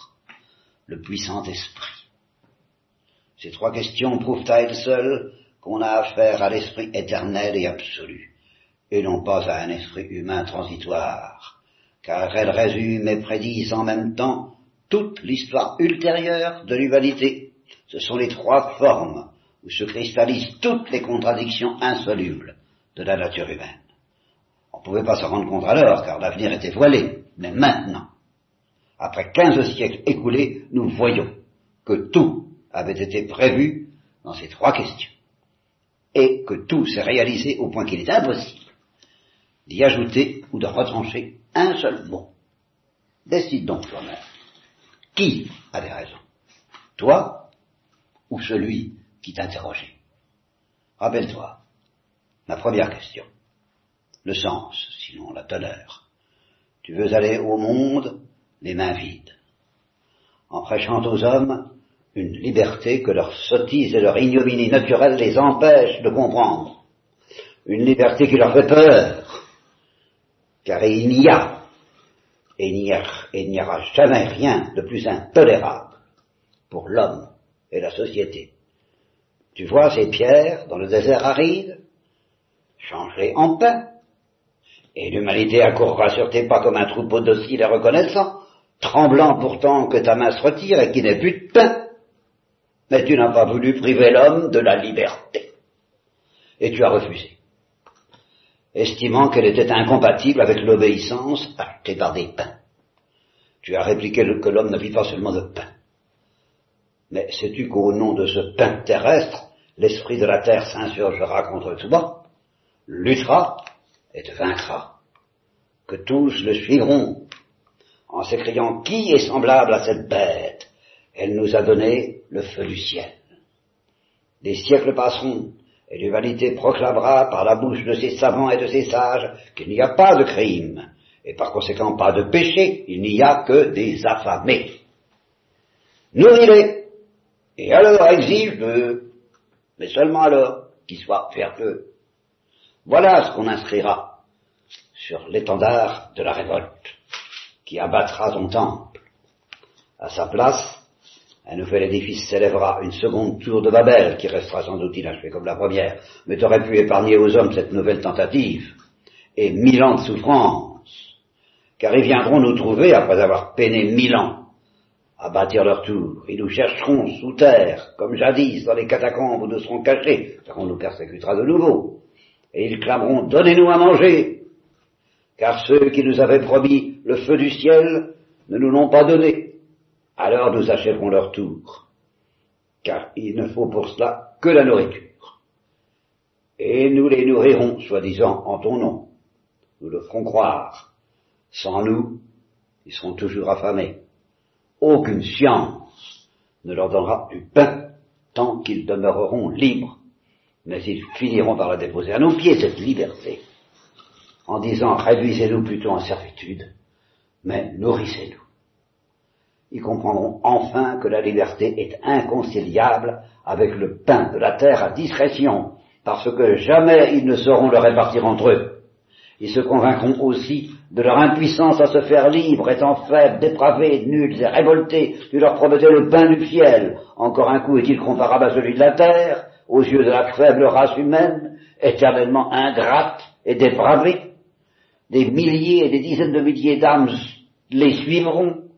le puissant esprit? Ces trois questions prouvent à elles seules qu'on a affaire à l'esprit éternel et absolu et non pas à un esprit humain transitoire, car elle résume et prédisent en même temps toute l'histoire ultérieure de l'humanité. Ce sont les trois formes où se cristallisent toutes les contradictions insolubles de la nature humaine. On ne pouvait pas se rendre compte alors, car l'avenir était voilé, mais maintenant, après quinze siècles écoulés, nous voyons que tout avait été prévu dans ces trois questions, et que tout s'est réalisé au point qu'il est impossible d'y ajouter ou de retrancher un seul mot. Décide donc toi-même. Qui? Avait raison Toi ou celui qui t'interrogeait Rappelle-toi, ma première question. Le sens, sinon la teneur. Tu veux aller au monde les mains vides. En prêchant aux hommes une liberté que leur sottise et leur ignominie naturelle les empêchent de comprendre, une liberté qui leur fait peur, car il n'y a, et il n'y aura jamais rien de plus intolérable pour l'homme et la société. Tu vois ces pierres dans le désert aride Change-les en pain, et l'humanité accourra sur tes pas comme un troupeau docile et reconnaissant, tremblant pourtant que ta main se retire et qu'il n'ait plus de pain. Mais tu n'as pas voulu priver l'homme de la liberté. Et tu as refusé, estimant qu'elle était incompatible avec l'obéissance achetée par des pains. Tu as répliqué que l'homme ne vit pas seulement de pain. Mais sais-tu qu'au nom de ce pain terrestre, l'esprit de la terre s'insurgera contre toi, luttera et te vaincra, que tous le suivront, en s'écriant Qui est semblable à cette bête? Elle nous a donné le feu du ciel. Des siècles passeront, et l'humanité proclamera par la bouche de ses savants et de ses sages qu'il n'y a pas de crime, et par conséquent pas de péché, il n'y a que des affamés. Nourris-les, et alors exige d'eux, mais seulement alors qu'ils soient vertueux. Voilà ce qu'on inscrira sur l'étendard de la révolte, qui abattra ton temple. À sa place, un nouvel édifice s'élèvera, une seconde tour de Babel, qui restera sans doute inachevé comme la première, mais t'aurais pu épargner aux hommes cette nouvelle tentative, et mille ans de souffrance, car ils viendront nous trouver, après avoir peiné mille ans, à bâtir leur tour. Ils nous chercheront sous terre, comme jadis, dans les catacombes où nous serons cachés, car on nous persécutera de nouveau. Et ils clameront Donnez-nous à manger, car ceux qui nous avaient promis le feu du ciel ne nous l'ont pas donné. Alors nous achèverons leur tour, car il ne faut pour cela que la nourriture. Et nous les nourrirons, soi-disant, en ton nom. Nous le ferons croire. Sans nous, ils seront toujours affamés. Aucune science ne leur donnera du pain tant qu'ils demeureront libres mais ils finiront par la déposer à nos pieds, cette liberté, en disant réduisez-nous plutôt en servitude, mais nourrissez-nous. Ils comprendront enfin que la liberté est inconciliable avec le pain de la terre à discrétion, parce que jamais ils ne sauront le répartir entre eux. Ils se convaincront aussi de leur impuissance à se faire libres, étant faibles, dépravés, nuls et révoltés, tu leur promettais le pain du ciel. Encore un coup est-il comparable à celui de la terre, aux yeux de la faible race humaine, éternellement ingrate et dépravée. Des milliers et des dizaines de milliers d'âmes les suivront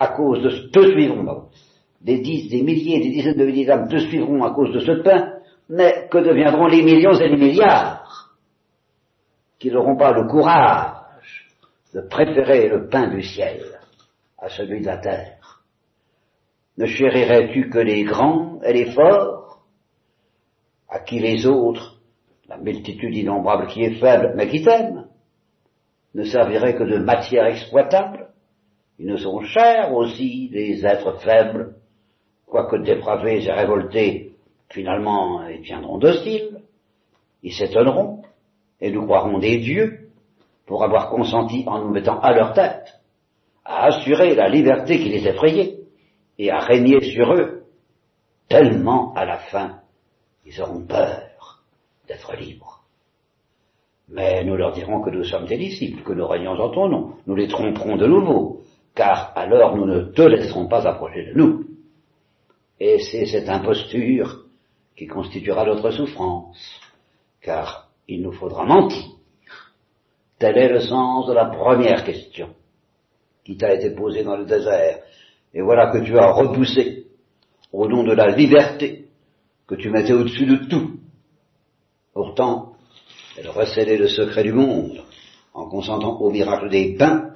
à cause de te suivront, Des, des milliers des dizaines de milliers d'âmes te suivront à cause de ce pain, mais que deviendront les millions et les milliards qui n'auront pas le courage de préférer le pain du ciel à celui de la terre Ne chérirais-tu que les grands et les forts à qui les autres, la multitude innombrable qui est faible, mais qui t'aime, ne serviraient que de matière exploitable. Ils ne sont chers aussi, des êtres faibles, quoique dépravés et révoltés, finalement, ils viendront dociles, ils s'étonneront, et nous croirons des dieux, pour avoir consenti en nous mettant à leur tête, à assurer la liberté qui les effrayait, et à régner sur eux, tellement à la fin ils auront peur d'être libres. Mais nous leur dirons que nous sommes tes disciples, que nous régnons en ton nom. Nous les tromperons de nouveau, car alors nous ne te laisserons pas approcher de nous. Et c'est cette imposture qui constituera notre souffrance, car il nous faudra mentir. Tel est le sens de la première question qui t'a été posée dans le désert. Et voilà que tu as repoussé, au nom de la liberté, que tu mettais au-dessus de tout. Pourtant, elle recélait le secret du monde. En consentant au miracle des pains,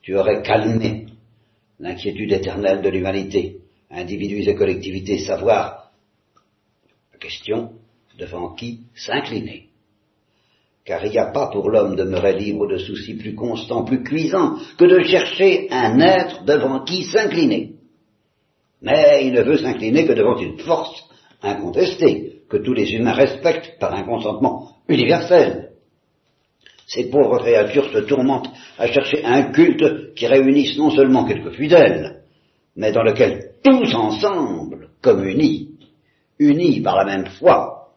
tu aurais calmé l'inquiétude éternelle de l'humanité, individus et collectivités, savoir la question devant qui s'incliner. Car il n'y a pas pour l'homme demeuré libre de soucis plus constants, plus cuisants, que de chercher un être devant qui s'incliner. Mais il ne veut s'incliner que devant une force incontesté, que tous les humains respectent par un consentement universel. Ces pauvres créatures se tourmentent à chercher un culte qui réunisse non seulement quelques fidèles, mais dans lequel tous ensemble, comme unis, unis par la même foi,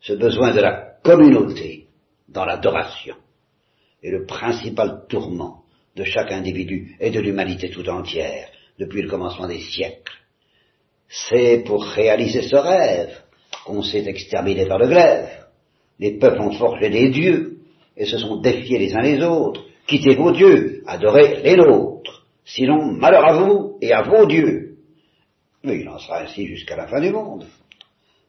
ce besoin de la communauté dans l'adoration est le principal tourment de chaque individu et de l'humanité tout entière depuis le commencement des siècles. C'est pour réaliser ce rêve qu'on s'est exterminé par le glaive. Les peuples ont forgé des dieux et se sont défiés les uns les autres. Quittez vos dieux, adorez les nôtres. Sinon, malheur à vous et à vos dieux. Mais il en sera ainsi jusqu'à la fin du monde.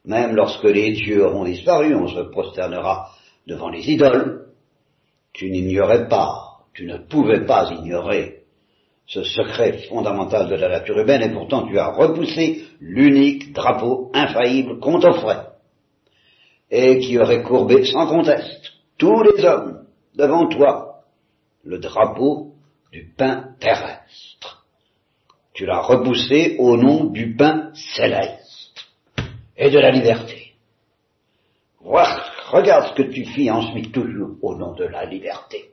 Même lorsque les dieux auront disparu, on se prosternera devant les idoles. Tu n'ignorais pas, tu ne pouvais pas ignorer ce secret fondamental de la nature humaine et pourtant tu as repoussé l'unique drapeau infaillible qu'on t'offrait et qui aurait courbé sans conteste tous les hommes devant toi le drapeau du pain terrestre. Tu l'as repoussé au nom du pain céleste et de la liberté. regarde ce que tu fis ensuite toujours au nom de la liberté.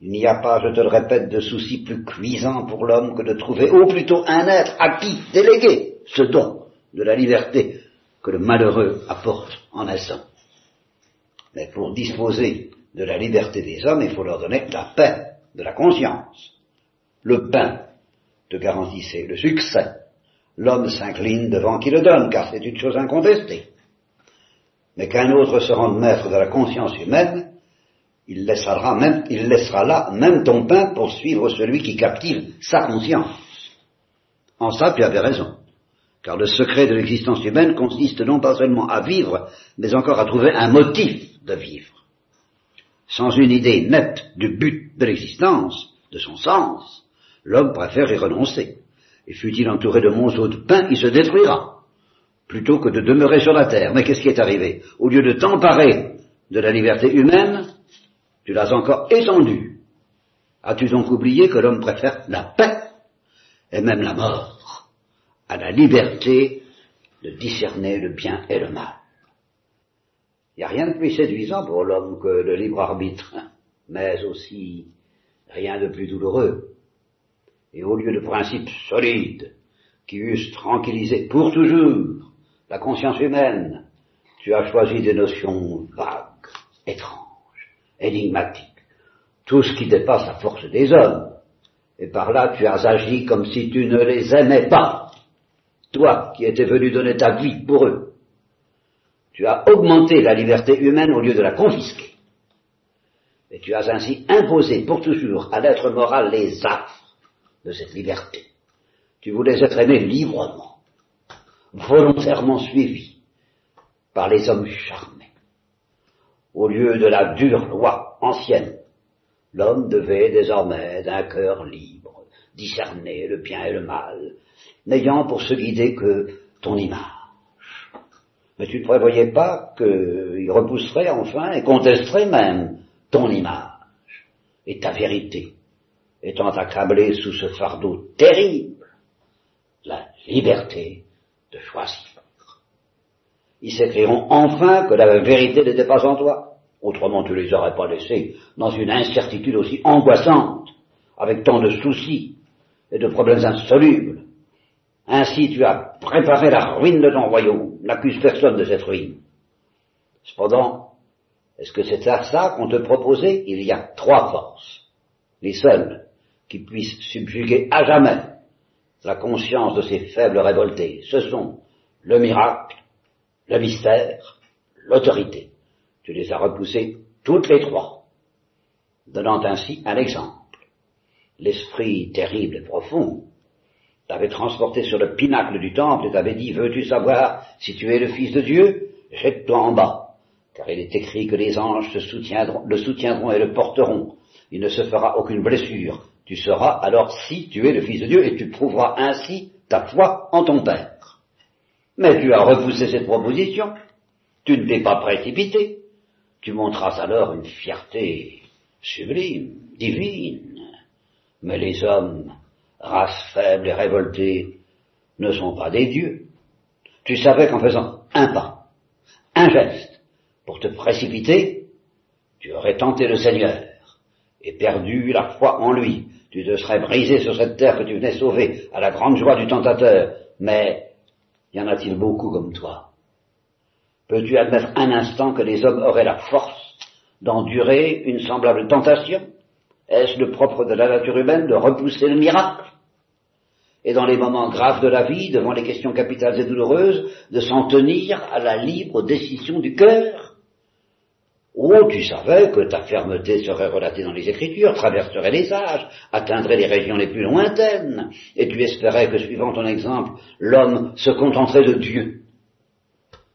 Il n'y a pas, je te le répète, de souci plus cuisant pour l'homme que de trouver, ou plutôt un être à qui déléguer ce don de la liberté que le malheureux apporte en naissant. Mais pour disposer de la liberté des hommes, il faut leur donner la paix de la conscience. Le pain te garantissait le succès. L'homme s'incline devant qui le donne, car c'est une chose incontestée. Mais qu'un autre se rende maître de la conscience humaine, il laissera, il laissera là même ton pain pour suivre celui qui captive sa conscience. En ça, tu avais raison. Car le secret de l'existence humaine consiste non pas seulement à vivre, mais encore à trouver un motif de vivre. Sans une idée nette du but de l'existence, de son sens, l'homme préfère y renoncer. Et fût-il entouré de monceaux de pain, il se détruira, plutôt que de demeurer sur la terre. Mais qu'est-ce qui est arrivé? Au lieu de t'emparer de la liberté humaine, tu l'as encore étendu. As-tu donc oublié que l'homme préfère la paix et même la mort? À la liberté de discerner le bien et le mal Il n'y a rien de plus séduisant pour l'homme que le libre arbitre, mais aussi rien de plus douloureux. Et au lieu de principes solides qui eussent tranquillisé pour toujours la conscience humaine, tu as choisi des notions vagues, étranges énigmatique, tout ce qui dépasse la force des hommes. Et par là, tu as agi comme si tu ne les aimais pas, toi qui étais venu donner ta vie pour eux. Tu as augmenté la liberté humaine au lieu de la confisquer. Et tu as ainsi imposé pour toujours à l'être moral les affres de cette liberté. Tu voulais être aimé librement, volontairement suivi par les hommes charmés au lieu de la dure loi ancienne. L'homme devait désormais d'un cœur libre discerner le bien et le mal, n'ayant pour se guider que ton image. Mais tu ne prévoyais pas qu'il repousserait enfin et contesterait même ton image et ta vérité, étant accablé sous ce fardeau terrible, la liberté de choisir ils s'écrieront enfin que la vérité n'était pas en toi. Autrement, tu les aurais pas laissés dans une incertitude aussi angoissante, avec tant de soucis et de problèmes insolubles. Ainsi, tu as préparé la ruine de ton royaume. N'accuse personne de cette ruine. Cependant, est-ce que c'est à ça qu'on te proposait? Il y a trois forces, les seules qui puissent subjuguer à jamais la conscience de ces faibles révoltés. Ce sont le miracle, le mystère, l'autorité. Tu les as repoussées toutes les trois, donnant ainsi un exemple. L'esprit terrible et profond t'avait transporté sur le pinacle du temple et t'avait dit, veux-tu savoir si tu es le Fils de Dieu? Jette-toi en bas, car il est écrit que les anges le soutiendront et le porteront. Il ne se fera aucune blessure. Tu seras alors si tu es le Fils de Dieu et tu prouveras ainsi ta foi en ton Père. Mais tu as repoussé cette proposition, tu ne t'es pas précipité, tu montras alors une fierté sublime, divine. Mais les hommes, race faible et révoltée, ne sont pas des dieux. Tu savais qu'en faisant un pas, un geste, pour te précipiter, tu aurais tenté le Seigneur et perdu la foi en lui. tu te serais brisé sur cette terre que tu venais sauver, à la grande joie du tentateur. Mais y en a-t-il beaucoup comme toi? Peux-tu admettre un instant que les hommes auraient la force d'endurer une semblable tentation? Est-ce le propre de la nature humaine de repousser le miracle? Et dans les moments graves de la vie, devant les questions capitales et douloureuses, de s'en tenir à la libre décision du cœur Oh, tu savais que ta fermeté serait relatée dans les Écritures, traverserait les âges, atteindrait les régions les plus lointaines, et tu espérais que, suivant ton exemple, l'homme se contenterait de Dieu,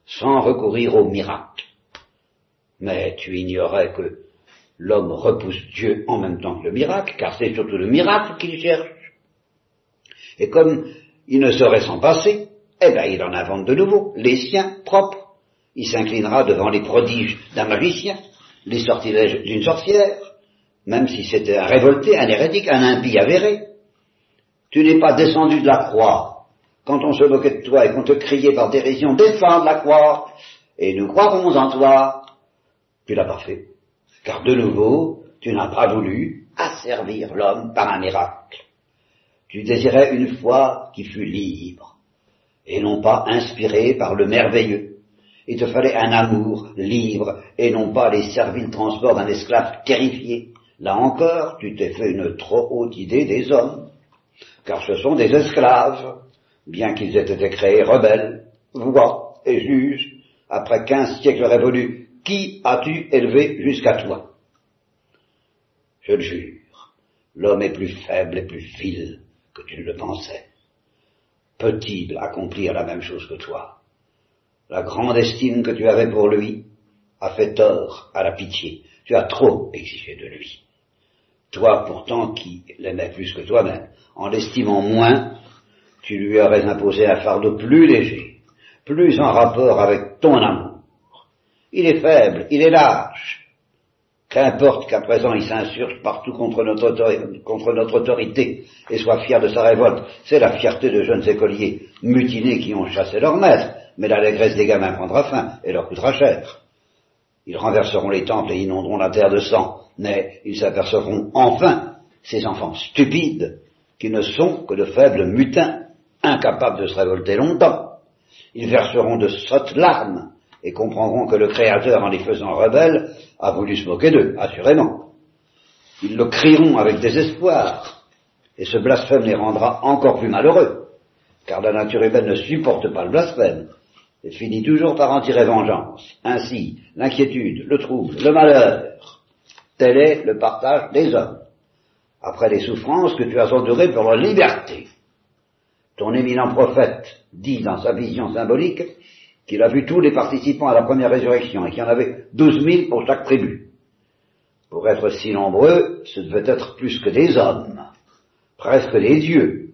sans recourir au miracle. Mais tu ignorais que l'homme repousse Dieu en même temps que le miracle, car c'est surtout le miracle qu'il cherche. Et comme il ne saurait s'en passer, eh bien il en invente de nouveau, les siens propres il s'inclinera devant les prodiges d'un magicien, les sortilèges d'une sorcière, même si c'était un révolté, un hérétique, un impie avéré. Tu n'es pas descendu de la croix quand on se moquait de toi et qu'on te criait par dérision, descends de la croix, et nous croirons en toi. Tu l'as pas fait, car de nouveau, tu n'as pas voulu asservir l'homme par un miracle. Tu désirais une foi qui fût libre, et non pas inspirée par le merveilleux. Il te fallait un amour libre et non pas les serviles transports d'un esclave terrifié. Là encore, tu t'es fait une trop haute idée des hommes, car ce sont des esclaves, bien qu'ils aient été créés rebelles, voix et juges, après quinze siècles révolus, qui as-tu élevé jusqu'à toi? Je le jure, l'homme est plus faible et plus vil que tu ne le pensais. Peut-il accomplir la même chose que toi la grande estime que tu avais pour lui a fait tort à la pitié. Tu as trop exigé de lui. Toi pourtant qui l'aimais plus que toi-même, en l'estimant moins, tu lui aurais imposé un fardeau plus léger, plus en rapport avec ton amour. Il est faible, il est lâche. Qu'importe qu'à présent il s'insurge partout contre notre, autorité et soit fier de sa révolte, c'est la fierté de jeunes écoliers mutinés qui ont chassé leur maître, mais l'allégresse des gamins prendra fin et leur coûtera cher. Ils renverseront les temples et inonderont la terre de sang, mais ils s'apercevront enfin, ces enfants stupides, qui ne sont que de faibles mutins, incapables de se révolter longtemps. Ils verseront de sottes larmes et comprendront que le Créateur, en les faisant rebelles, a voulu se moquer d'eux, assurément. Ils le crieront avec désespoir, et ce blasphème les rendra encore plus malheureux, car la nature humaine ne supporte pas le blasphème, et finit toujours par en tirer vengeance. Ainsi, l'inquiétude, le trouble, le malheur, tel est le partage des hommes, après les souffrances que tu as endurées pour leur liberté. Ton éminent prophète dit dans sa vision symbolique qu'il a vu tous les participants à la première résurrection et qu'il y en avait douze mille pour chaque tribu. Pour être si nombreux, ce devait être plus que des hommes, presque des dieux.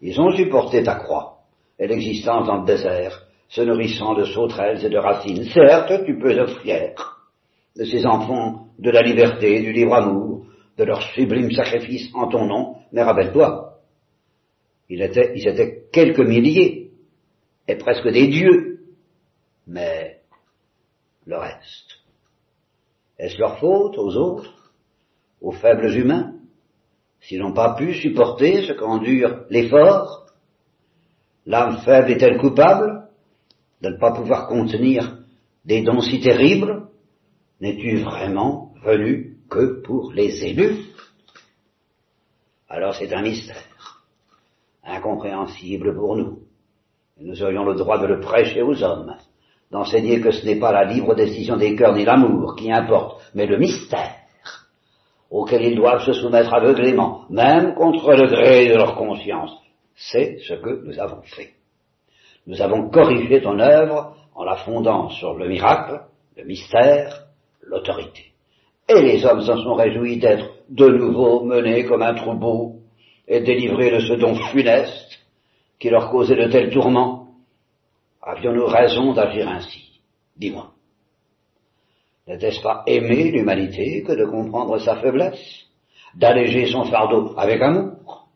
Ils ont supporté ta croix et l'existence dans le désert, se nourrissant de sauterelles et de racines. Certes, tu peux être fier de ces enfants de la liberté, du libre amour, de leur sublime sacrifice en ton nom, mais rappelle-toi, ils étaient, ils étaient quelques milliers, et presque des dieux, mais le reste. Est-ce leur faute aux autres, aux faibles humains, s'ils n'ont pas pu supporter ce qu'endure l'effort? L'âme faible est-elle coupable de ne pas pouvoir contenir des dons si terribles, n'es-tu vraiment venu que pour les élus? Alors c'est un mystère, incompréhensible pour nous. Nous aurions le droit de le prêcher aux hommes, d'enseigner que ce n'est pas la libre décision des cœurs ni l'amour qui importe, mais le mystère auquel ils doivent se soumettre aveuglément, même contre le gré de leur conscience. C'est ce que nous avons fait. Nous avons corrigé ton œuvre en la fondant sur le miracle, le mystère, l'autorité. Et les hommes s'en sont réjouis d'être de nouveau menés comme un troupeau et délivrés de ce don funeste qui leur causait de tels tourments. Avions-nous raison d'agir ainsi? Dis-moi. N'était-ce pas aimer l'humanité que de comprendre sa faiblesse, d'alléger son fardeau avec amour?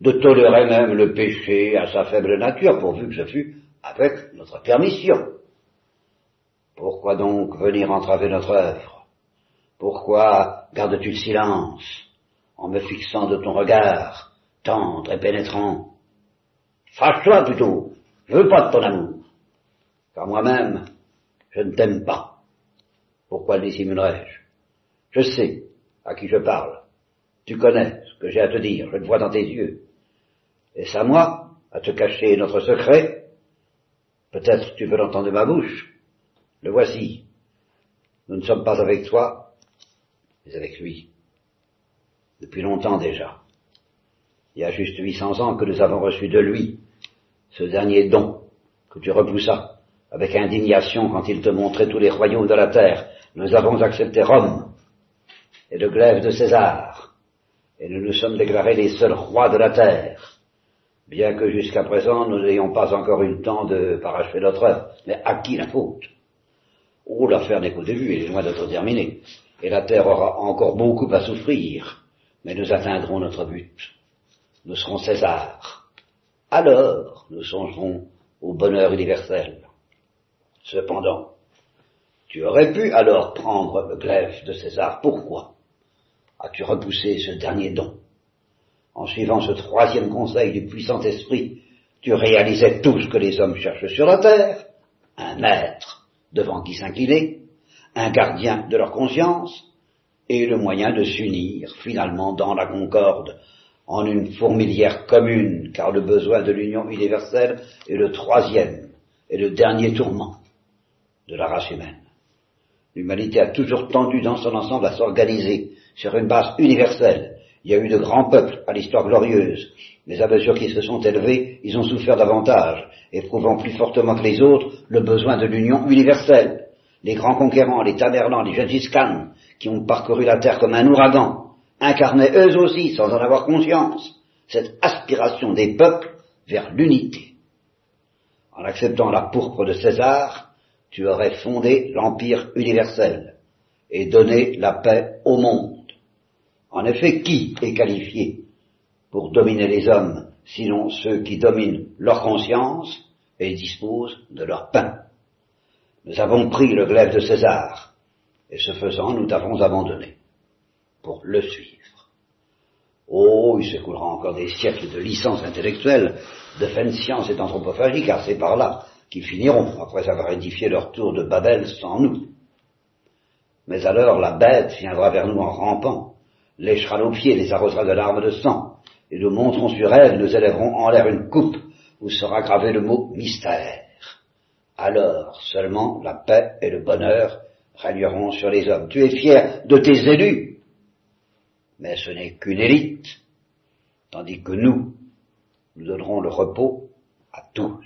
De tolérer même le péché à sa faible nature, pourvu que ce fût avec notre permission? Pourquoi donc venir entraver notre œuvre? Pourquoi gardes-tu le silence en me fixant de ton regard tendre et pénétrant? Fâche-toi plutôt, je veux pas de ton amour, car moi-même, je ne t'aime pas. Pourquoi le dissimulerais-je? Je sais à qui je parle. Tu connais ce que j'ai à te dire, je le vois dans tes yeux. Est-ce à moi à te cacher notre secret? Peut-être tu veux l'entendre de ma bouche. Le voici. Nous ne sommes pas avec toi, mais avec lui. Depuis longtemps déjà. Il y a juste 800 ans que nous avons reçu de lui ce dernier don que tu repoussas avec indignation quand il te montrait tous les royaumes de la terre. Nous avons accepté Rome et le glaive de César, et nous nous sommes déclarés les seuls rois de la terre, bien que jusqu'à présent nous n'ayons pas encore eu le temps de parachever notre œuvre. Mais à qui la faute? Oh, l'affaire n'est qu'au début, elle est loin d'être terminée, et la terre aura encore beaucoup à souffrir, mais nous atteindrons notre but. Nous serons César. Alors, nous songerons au bonheur universel. Cependant, tu aurais pu alors prendre le glaive de César. Pourquoi as-tu repoussé ce dernier don? En suivant ce troisième conseil du puissant esprit, tu réalisais tout ce que les hommes cherchent sur la terre, un maître devant qui s'incliner, un gardien de leur conscience, et le moyen de s'unir finalement dans la concorde en une fourmilière commune, car le besoin de l'union universelle est le troisième et le dernier tourment de la race humaine. L'humanité a toujours tendu dans son ensemble à s'organiser sur une base universelle. Il y a eu de grands peuples à l'histoire glorieuse, mais à mesure qu'ils se sont élevés, ils ont souffert davantage, éprouvant plus fortement que les autres le besoin de l'union universelle. Les grands conquérants, les Tamerlans, les Gengis Khan, qui ont parcouru la terre comme un ouragan, incarnaient eux aussi, sans en avoir conscience, cette aspiration des peuples vers l'unité. En acceptant la pourpre de César, tu aurais fondé l'empire universel et donné la paix au monde. En effet, qui est qualifié pour dominer les hommes, sinon ceux qui dominent leur conscience et disposent de leur pain? Nous avons pris le glaive de César, et ce faisant, nous t'avons abandonné pour le suivre. Oh, il s'écoulera encore des siècles de licence intellectuelle, de fin de science et d'anthropophagie, car c'est par là qu'ils finiront, après avoir édifié leur tour de Babel sans nous. Mais alors la bête viendra vers nous en rampant, léchera nos pieds, les arrosera de larmes de sang, et nous monterons sur elle, nous élèverons en l'air une coupe où sera gravé le mot mystère. Alors seulement la paix et le bonheur régneront sur les hommes. Tu es fier de tes élus, mais ce n'est qu'une élite, tandis que nous, nous donnerons le repos à tous.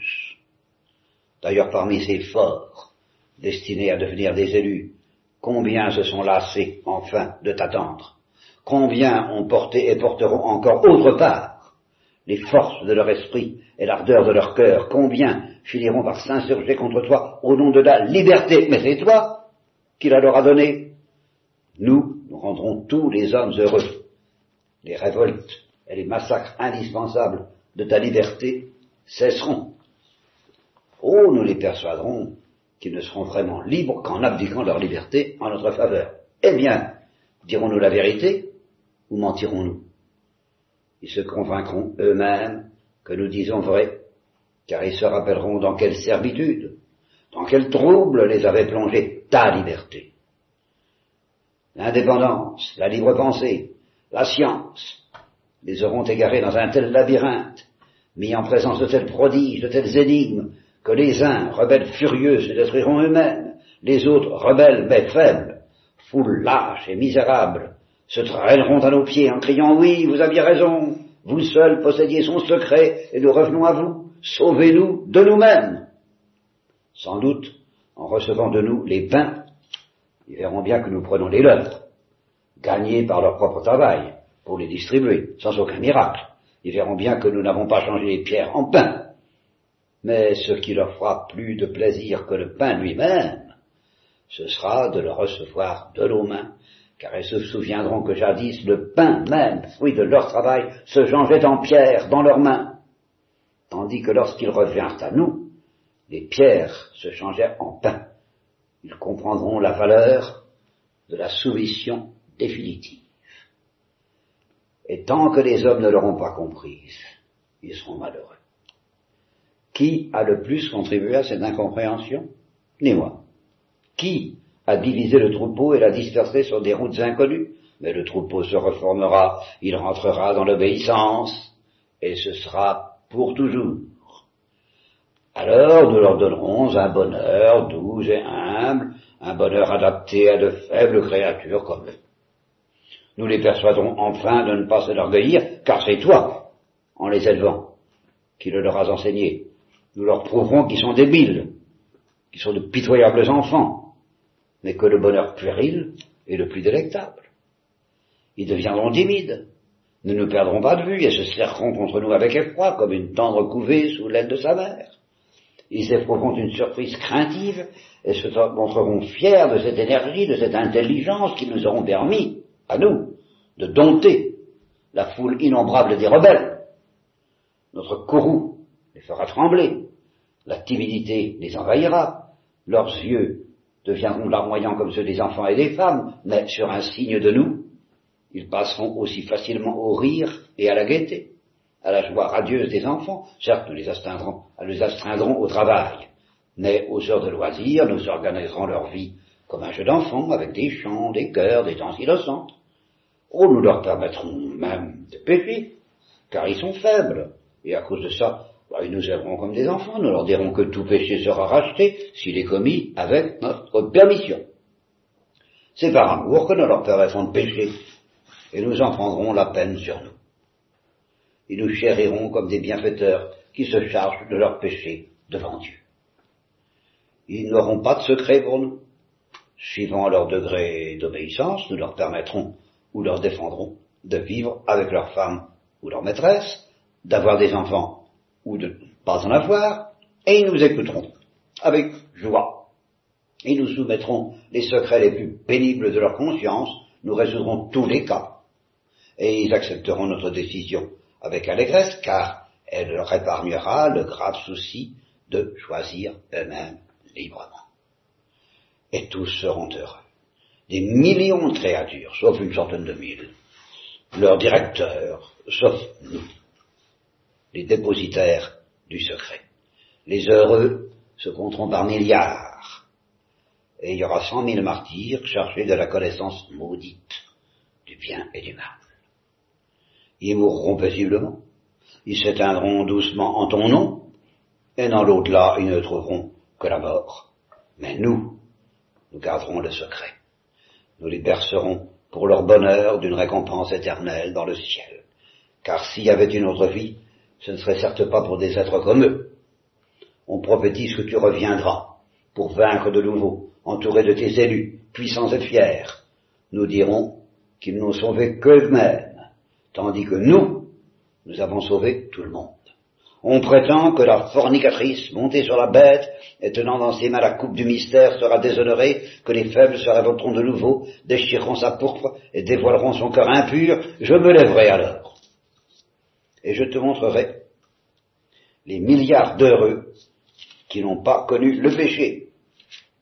D'ailleurs, parmi ces forts, destinés à devenir des élus, combien se sont lassés enfin de t'attendre? Combien ont porté et porteront encore autre part les forces de leur esprit et l'ardeur de leur cœur, combien finiront par s'insurger contre toi au nom de la liberté, mais c'est toi qui la leur a donnée. Nous, nous rendrons tous les hommes heureux. Les révoltes et les massacres indispensables de ta liberté cesseront. Oh, nous les persuaderons qu'ils ne seront vraiment libres qu'en abdiquant leur liberté en notre faveur. Eh bien, dirons-nous la vérité ou mentirons-nous? Ils se convaincront eux-mêmes que nous disons vrai, car ils se rappelleront dans quelle servitude, dans quel trouble les avait plongés ta liberté. L'indépendance, la libre pensée, la science, les auront égarés dans un tel labyrinthe, mis en présence de tels prodiges, de telles énigmes, que les uns, rebelles furieux, se détruiront eux-mêmes, les autres, rebelles mais faibles, foules lâches et misérables, se traîneront à nos pieds en criant Oui, vous aviez raison, vous seul possédiez son secret, et nous revenons à vous, sauvez-nous de nous-mêmes. Sans doute, en recevant de nous les pains, ils verront bien que nous prenons les leurs, gagnés par leur propre travail, pour les distribuer, sans aucun miracle. Ils verront bien que nous n'avons pas changé les pierres en pain. Mais ce qui leur fera plus de plaisir que le pain lui-même, ce sera de le recevoir de nos mains car ils se souviendront que jadis le pain même, fruit de leur travail, se changeait en pierre dans leurs mains, tandis que lorsqu'ils revinrent à nous, les pierres se changeaient en pain. Ils comprendront la valeur de la soumission définitive. Et tant que les hommes ne l'auront pas comprise, ils seront malheureux. Qui a le plus contribué à cette incompréhension? Ni moi. Qui a divisé le troupeau et l'a dispersé sur des routes inconnues? Mais le troupeau se reformera, il rentrera dans l'obéissance, et ce sera pour toujours. Alors nous leur donnerons un bonheur doux et humble, un bonheur adapté à de faibles créatures comme eux. Nous les persuadons enfin de ne pas s'enorgueillir, car c'est toi, en les élevant, qui le leur as enseigné. Nous leur prouverons qu'ils sont débiles, qu'ils sont de pitoyables enfants, mais que le bonheur puéril est le plus délectable. Ils deviendront timides, ne nous perdrons pas de vue et se serreront contre nous avec effroi, comme une tendre couvée sous l'aile de sa mère. Ils éprouveront une surprise craintive et se montreront fiers de cette énergie, de cette intelligence qui nous auront permis, à nous, de dompter la foule innombrable des rebelles. Notre courroux fera trembler, la timidité les envahira, leurs yeux deviendront larmoyants comme ceux des enfants et des femmes, mais sur un signe de nous, ils passeront aussi facilement au rire et à la gaieté, à la joie radieuse des enfants. Certes, nous les astreindrons au travail, mais aux heures de loisirs, nous organiserons leur vie comme un jeu d'enfant, avec des chants, des chœurs, des danses innocentes. Oh, nous leur permettrons même de pécher, car ils sont faibles, et à cause de ça, bah, ils nous aimeront comme des enfants, nous leur dirons que tout péché sera racheté s'il est commis avec notre permission. C'est par amour que nous leur permettrons de pécher, et nous en prendrons la peine sur nous. Ils nous chériront comme des bienfaiteurs qui se chargent de leurs péchés devant Dieu. Ils n'auront pas de secret pour nous. Suivant leur degré d'obéissance, nous leur permettrons ou leur défendrons de vivre avec leur femme ou leur maîtresse, d'avoir des enfants ou de ne pas en avoir, et ils nous écouteront avec joie. Ils nous soumettront les secrets les plus pénibles de leur conscience, nous résoudrons tous les cas et ils accepteront notre décision avec allégresse, car elle leur épargnera le grave souci de choisir eux-mêmes librement. Et tous seront heureux. Des millions de créatures, sauf une centaine de mille, leurs directeurs, sauf nous, les dépositaires du secret. Les heureux se compteront par milliards, et il y aura cent mille martyrs chargés de la connaissance maudite du bien et du mal. Ils mourront paisiblement, ils s'éteindront doucement en ton nom, et dans l'au-delà, ils ne trouveront que la mort. Mais nous, nous garderons le secret. Nous les bercerons pour leur bonheur d'une récompense éternelle dans le ciel. Car s'il y avait une autre vie, ce ne serait certes pas pour des êtres comme eux. On prophétise que tu reviendras pour vaincre de nouveau, entouré de tes élus, puissants et fiers. Nous dirons qu'ils n'ont sauvé qu'eux-mêmes tandis que nous, nous avons sauvé tout le monde. On prétend que la fornicatrice, montée sur la bête et tenant dans ses mains la coupe du mystère, sera déshonorée, que les faibles se révolteront de nouveau, déchireront sa pourpre et dévoileront son cœur impur. Je me lèverai alors. Et je te montrerai les milliards d'heureux qui n'ont pas connu le péché.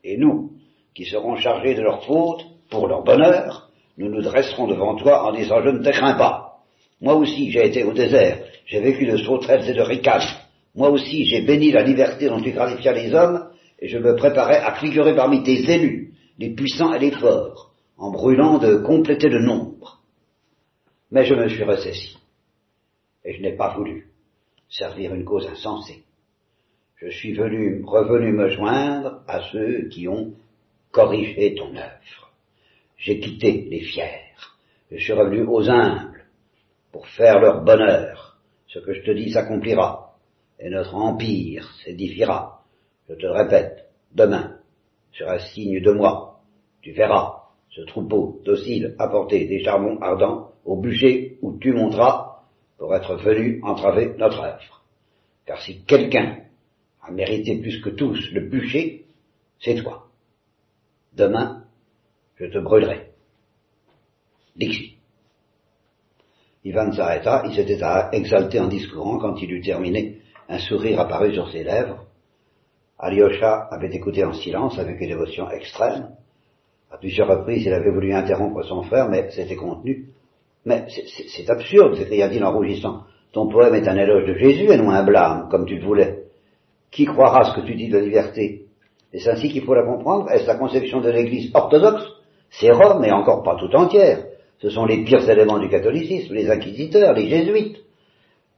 Et nous, qui serons chargés de leur faute pour leur bonheur, nous nous dresserons devant toi en disant je ne te crains pas. Moi aussi, j'ai été au désert, j'ai vécu de sauterelles et de ricanes. Moi aussi, j'ai béni la liberté dont tu qualifias les hommes, et je me préparais à figurer parmi tes élus, les puissants et les forts, en brûlant de compléter le nombre. Mais je me suis ressaisi, et je n'ai pas voulu servir une cause insensée. Je suis venu, revenu me joindre à ceux qui ont corrigé ton œuvre. J'ai quitté les fiers, je suis revenu aux humbles, pour faire leur bonheur. Ce que je te dis s'accomplira, et notre empire s'édifiera. Je te répète, demain, sur un signe de moi, tu verras ce troupeau docile apporter des charbons ardents au bûcher où tu monteras pour être venu entraver notre œuvre. Car si quelqu'un a mérité plus que tous le bûcher, c'est toi. Demain, je te brûlerai. Dixit. Ivan s'arrêta, il s'était exalté en discourant quand il eut terminé. Un sourire apparut sur ses lèvres. Alyosha avait écouté en silence avec une dévotion extrême. À plusieurs reprises, il avait voulu interrompre son frère, mais s'était contenu Mais c'est absurde, s'écria-t-il en rougissant. Ton poème est un éloge de Jésus et non un blâme, comme tu le voulais. Qui croira ce que tu dis de la liberté? C'est ainsi qu'il faut la comprendre Est-ce la conception de l'Église orthodoxe? C'est Rome, et encore pas tout entière. Ce sont les pires éléments du catholicisme, les inquisiteurs, les jésuites.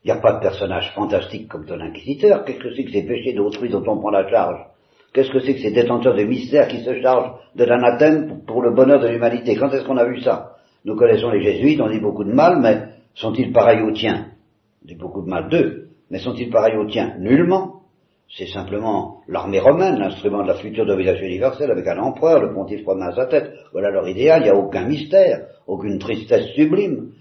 Il n'y a pas de personnage fantastique comme ton inquisiteur. Qu'est-ce que c'est que ces péchés d'autrui dont on prend la charge? Qu'est-ce que c'est que ces détenteurs de mystères qui se chargent de l'anathème pour le bonheur de l'humanité? Quand est-ce qu'on a vu ça? Nous connaissons les jésuites, on dit beaucoup de mal, mais sont-ils pareils aux tiens? On dit beaucoup de mal d'eux, mais sont-ils pareils aux tiens? Nullement. C'est simplement l'armée romaine, l'instrument de la future domination universelle, avec un empereur, le pontife romain à sa tête. Voilà leur idéal, il n'y a aucun mystère, aucune tristesse sublime.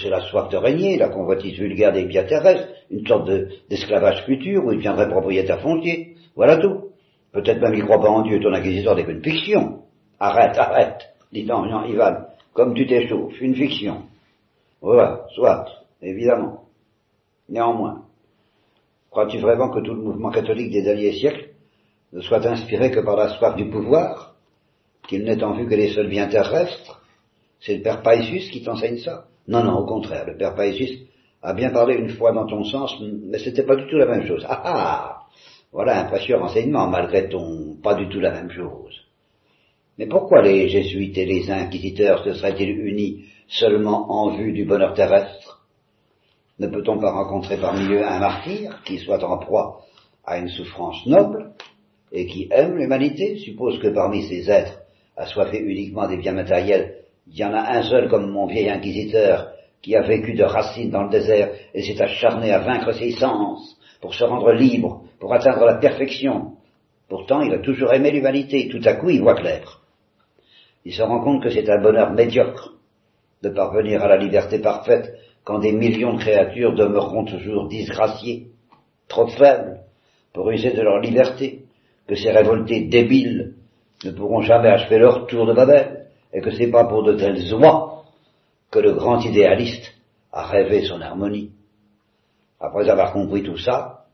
C'est la soif de régner, la convoitise vulgaire des biens terrestres, une sorte d'esclavage futur où il deviendrait propriétaire foncier. Voilà tout. Peut-être même il croit pas en Dieu, ton inquisiteur n'est qu'une fiction. Arrête, arrête, dit donc Ivan, comme tu t'échauffes, une fiction. Voilà, soit, évidemment. Néanmoins, crois-tu vraiment que tout le mouvement catholique des derniers siècles ne soit inspiré que par la soif du pouvoir, qu'il n'ait en vue que les seuls biens terrestres? C'est le père Paisius qui t'enseigne ça? Non, non, au contraire, le père Paisius a bien parlé une fois dans ton sens, mais c'était pas du tout la même chose. Ah ah voilà un précieux renseignement, malgré ton pas du tout la même chose. Mais pourquoi les jésuites et les inquisiteurs se seraient-ils unis seulement en vue du bonheur terrestre? Ne peut-on pas rencontrer parmi eux un martyr qui soit en proie à une souffrance noble et qui aime l'humanité? Suppose que parmi ces êtres assoiffés uniquement des biens matériels, il y en a un seul comme mon vieil inquisiteur qui a vécu de racines dans le désert et s'est acharné à vaincre ses sens pour se rendre libre pour atteindre la perfection. Pourtant, il a toujours aimé l'humanité. Tout à coup, il voit clair. Il se rend compte que c'est un bonheur médiocre de parvenir à la liberté parfaite quand des millions de créatures demeureront toujours disgraciées, trop faibles pour user de leur liberté, que ces révoltés débiles ne pourront jamais achever leur tour de Babel, et que c'est pas pour de telles oies que le grand idéaliste a rêvé son harmonie. Après avoir compris tout ça,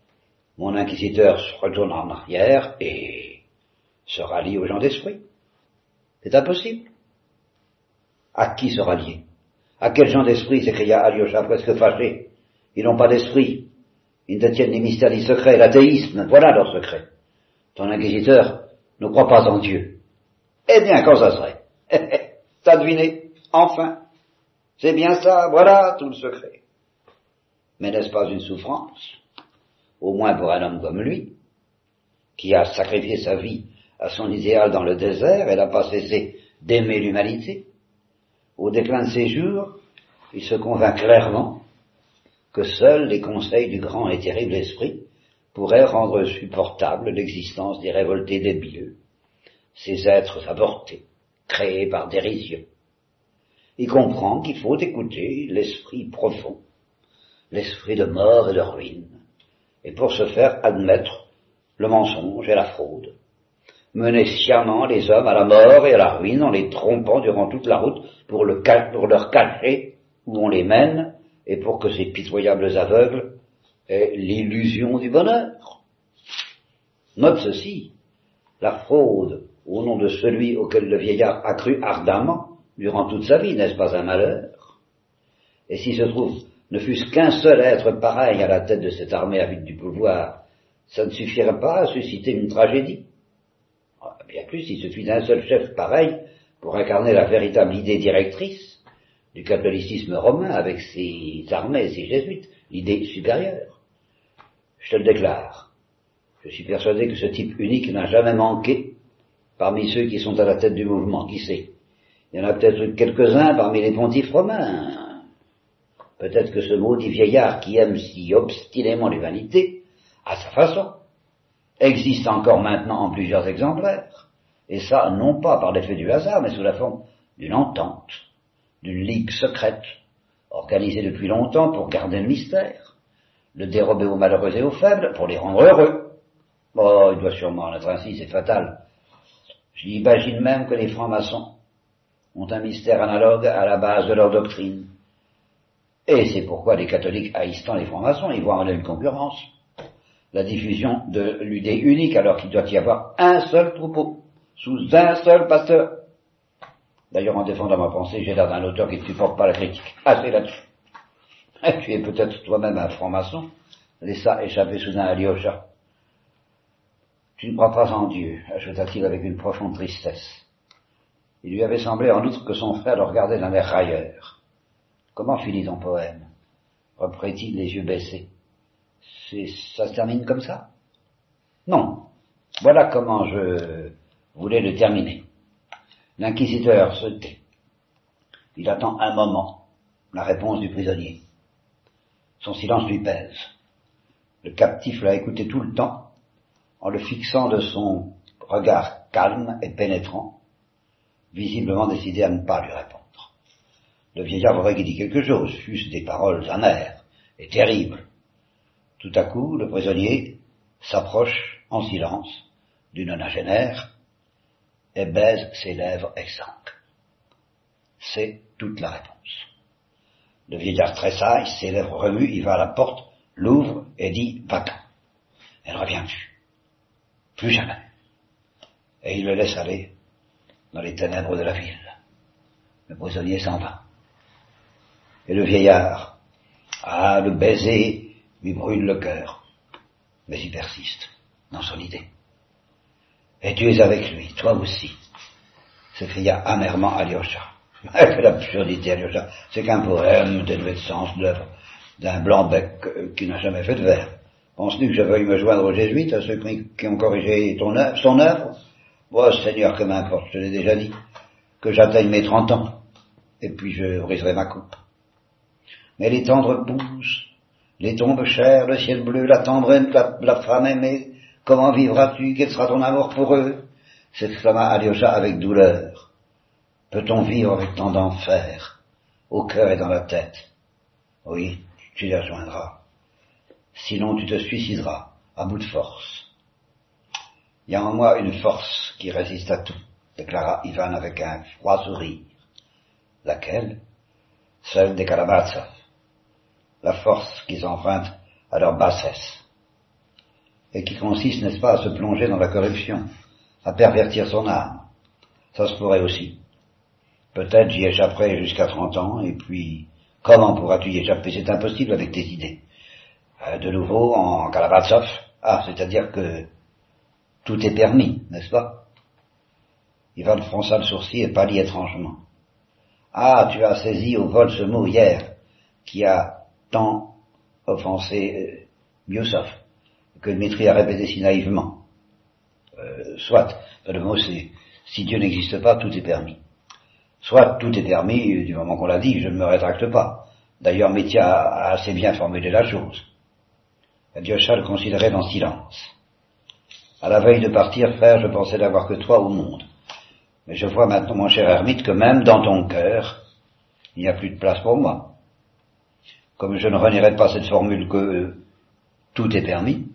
mon inquisiteur se retourne en arrière et se rallie aux gens d'esprit. C'est impossible. À qui se rallier À quel gens d'esprit s'écria Alyosha presque fâché? Ils n'ont pas d'esprit. Ils ne détiennent ni mystères ni secrets. L'athéisme, voilà leur secret. Ton inquisiteur ne croit pas en Dieu. Eh bien, quand ça serait? <laughs> T'as deviné Enfin C'est bien ça, voilà tout le secret. Mais n'est-ce pas une souffrance? Au moins pour un homme comme lui, qui a sacrifié sa vie à son idéal dans le désert et n'a pas cessé d'aimer l'humanité, au déclin de ses jours, il se convainc clairement que seuls les conseils du grand et terrible esprit pourraient rendre supportable l'existence des révoltés débieux, ces êtres avortés, créés par dérision. Il comprend qu'il faut écouter l'esprit profond, l'esprit de mort et de ruine, et pour se faire admettre le mensonge et la fraude. Mener sciemment les hommes à la mort et à la ruine en les trompant durant toute la route pour leur cacher où on les mène et pour que ces pitoyables aveugles aient l'illusion du bonheur. Note ceci, la fraude au nom de celui auquel le vieillard a cru ardemment durant toute sa vie, n'est-ce pas un malheur? Et s'il se trouve ne fût-ce qu'un seul être pareil à la tête de cette armée avide du pouvoir, ça ne suffirait pas à susciter une tragédie. Bien plus, il suffit d'un seul chef pareil pour incarner la véritable idée directrice du catholicisme romain avec ses armées ses jésuites, l'idée supérieure. Je te le déclare. Je suis persuadé que ce type unique n'a jamais manqué parmi ceux qui sont à la tête du mouvement. Qui sait Il y en a peut-être quelques-uns parmi les pontifes romains, Peut-être que ce maudit vieillard qui aime si obstinément l'humanité, à sa façon, existe encore maintenant en plusieurs exemplaires, et ça non pas par l'effet du hasard, mais sous la forme d'une entente, d'une ligue secrète, organisée depuis longtemps pour garder le mystère, le dérober aux malheureux et aux faibles pour les rendre heureux. Oh, il doit sûrement en être ainsi, c'est fatal. J'imagine même que les francs-maçons ont un mystère analogue à la base de leur doctrine. Et c'est pourquoi les catholiques haïssant les francs-maçons, ils voient en eux une concurrence. La diffusion de l'idée unique alors qu'il doit y avoir un seul troupeau, sous un seul pasteur. D'ailleurs, en défendant ma pensée, j'ai l'air d'un auteur qui ne supporte pas la critique. Assez là-dessus. <laughs> Tu es peut-être toi-même un franc-maçon, laissa échapper soudain Alyosha. Tu ne crois pas en Dieu, ajouta-t-il avec une profonde tristesse. Il lui avait semblé en outre que son frère le regardait d'un air railleur. Comment finit ton poème? reprit-il les yeux baissés. Ça se termine comme ça? Non. Voilà comment je voulais le terminer. L'inquisiteur se tait. Il attend un moment la réponse du prisonnier. Son silence lui pèse. Le captif l'a écouté tout le temps, en le fixant de son regard calme et pénétrant, visiblement décidé à ne pas lui répondre. Le vieillard aurait dit quelque chose, fût-ce des paroles amères et terribles. Tout à coup, le prisonnier s'approche en silence du nonagénaire et baise ses lèvres exsangues. C'est toute la réponse. Le vieillard tressaille, ses lèvres remuent, il va à la porte, l'ouvre et dit va-t'en. Elle revient plus. Plus jamais. Et il le laisse aller dans les ténèbres de la ville. Le prisonnier s'en va. Et le vieillard, ah, le baiser lui brûle le cœur. Mais il persiste dans son idée. Et tu es avec lui, toi aussi, s'écria amèrement Alyosha. <laughs> Quelle absurdité, Alyosha. C'est qu'un poème dénué de sens, l'œuvre d'un blanc-bec euh, qui n'a jamais fait de vers. Penses-tu que je veuille me joindre aux jésuites, à ceux qui ont corrigé ton œuvre, son œuvre? Moi, Seigneur, que m'importe, je l'ai déjà dit, que j'atteigne mes trente ans, et puis je briserai ma coupe. Mais les tendres pousses, les tombes chères, le ciel bleu, la tendresse, la, la femme aimée, comment vivras-tu? Quel sera ton amour pour eux? s'exclama Alyosha avec douleur. Peut-on vivre avec tant d'enfer, au cœur et dans la tête Oui, tu les rejoindras. Sinon tu te suicideras, à bout de force. Il y a en moi une force qui résiste à tout, déclara Ivan avec un froid sourire. Laquelle? Celle des Kalabatsov. La force qu'ils empruntent à leur bassesse. Et qui consiste, n'est-ce pas, à se plonger dans la corruption, à pervertir son âme. Ça se pourrait aussi. Peut-être j'y échapperai jusqu'à trente ans, et puis, comment pourras-tu y échapper? C'est impossible avec tes idées. Euh, de nouveau, en Kalabatsov, ah, c'est-à-dire que tout est permis, n'est-ce pas? Ivan fronça le sourcil et pâlit étrangement. Ah, tu as saisi au vol ce mot hier, qui a tant offensé euh, que Dmitri a répété si naïvement. Euh, soit, le mot c'est, si Dieu n'existe pas, tout est permis. Soit tout est permis, du moment qu'on l'a dit, je ne me rétracte pas. D'ailleurs, Métia a assez bien formulé la chose. Alyosha le considérait en silence. À la veille de partir, frère, je pensais n'avoir que toi au monde. Mais je vois maintenant, mon cher ermite, que même dans ton cœur, il n'y a plus de place pour moi. Comme je ne renierai pas cette formule que tout est permis,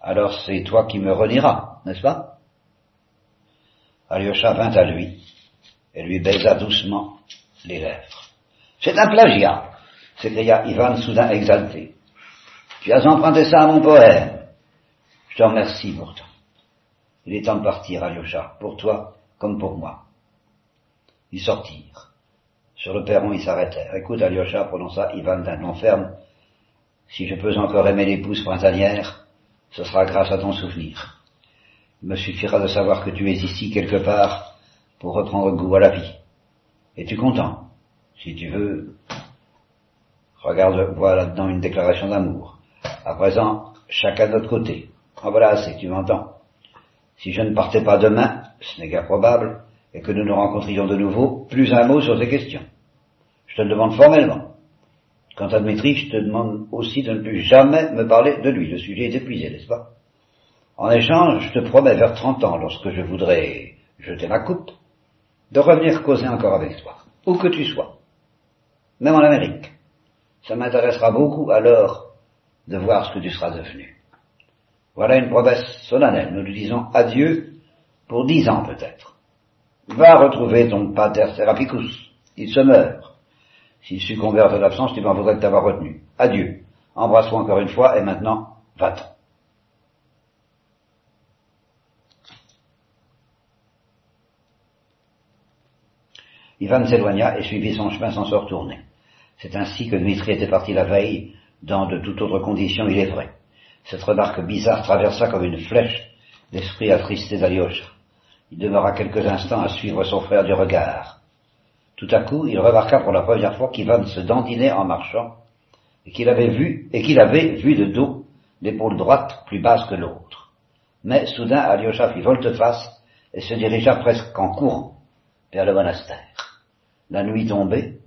alors c'est toi qui me renieras, n'est-ce pas? Alyosha vint à lui et lui baisa doucement les lèvres. C'est un plagiat, s'écria Ivan soudain exalté. Tu as emprunté ça à mon poème. Je te remercie pourtant. Il est temps de partir, Alyosha, pour toi comme pour moi. Ils sortirent. Sur le perron, ils s'arrêtèrent. Écoute, Alyosha, prononça Ivan d'un nom ferme. Si je peux encore aimer l'épouse printanière, ce sera grâce à ton souvenir. Il me suffira de savoir que tu es ici quelque part pour reprendre goût à la vie. Es-tu content? Si tu veux, regarde, vois là-dedans une déclaration d'amour. À présent, chacun de notre côté. En voilà assez, tu m'entends. Si je ne partais pas demain, ce n'est guère probable, et que nous nous rencontrions de nouveau, plus un mot sur ces questions. Je te le demande formellement. Quant à Dmitri, je te demande aussi de ne plus jamais me parler de lui. Le sujet est épuisé, n'est-ce pas? En échange, je te promets vers trente ans, lorsque je voudrais jeter ma coupe, de revenir causer encore avec toi, où que tu sois, même en Amérique. Ça m'intéressera beaucoup alors de voir ce que tu seras devenu. Voilà une promesse solennelle. Nous lui disons adieu pour dix ans peut-être. Va retrouver ton pater Serapicus. Il se meurt. S'il succombe à ton absence, tu m'en voudrais de t'avoir retenu. Adieu. Embrasse-moi encore une fois et maintenant, va-t'en. Ivan s'éloigna et suivit son chemin sans se retourner. C'est ainsi que Dmitri était parti la veille, dans de toutes autres conditions, il est vrai. Cette remarque bizarre traversa comme une flèche l'esprit attristé d'Alyosha. Il demeura quelques instants à suivre son frère du regard. Tout à coup, il remarqua pour la première fois qu'Ivan se dandinait en marchant, et qu'il avait vu, et qu'il avait vu de dos l'épaule droite plus basse que l'autre. Mais soudain, Alyosha fit volte-face et se dirigea presque en courant vers le monastère. La nuit tombait,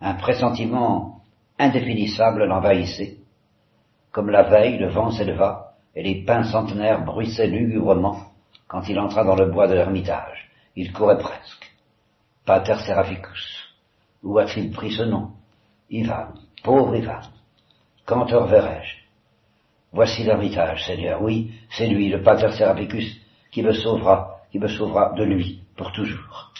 un pressentiment indéfinissable l'envahissait. Comme la veille, le vent s'éleva et les pins centenaires bruissaient lugubrement quand il entra dans le bois de l'ermitage. Il courait presque. Pater Seraphicus. Où a-t-il pris ce nom? Ivan, pauvre Ivan. Quand te reverrai-je Voici l'ermitage, Seigneur. Oui, c'est lui, le Pater Seraphicus, qui me sauvera, qui me sauvera de lui pour toujours.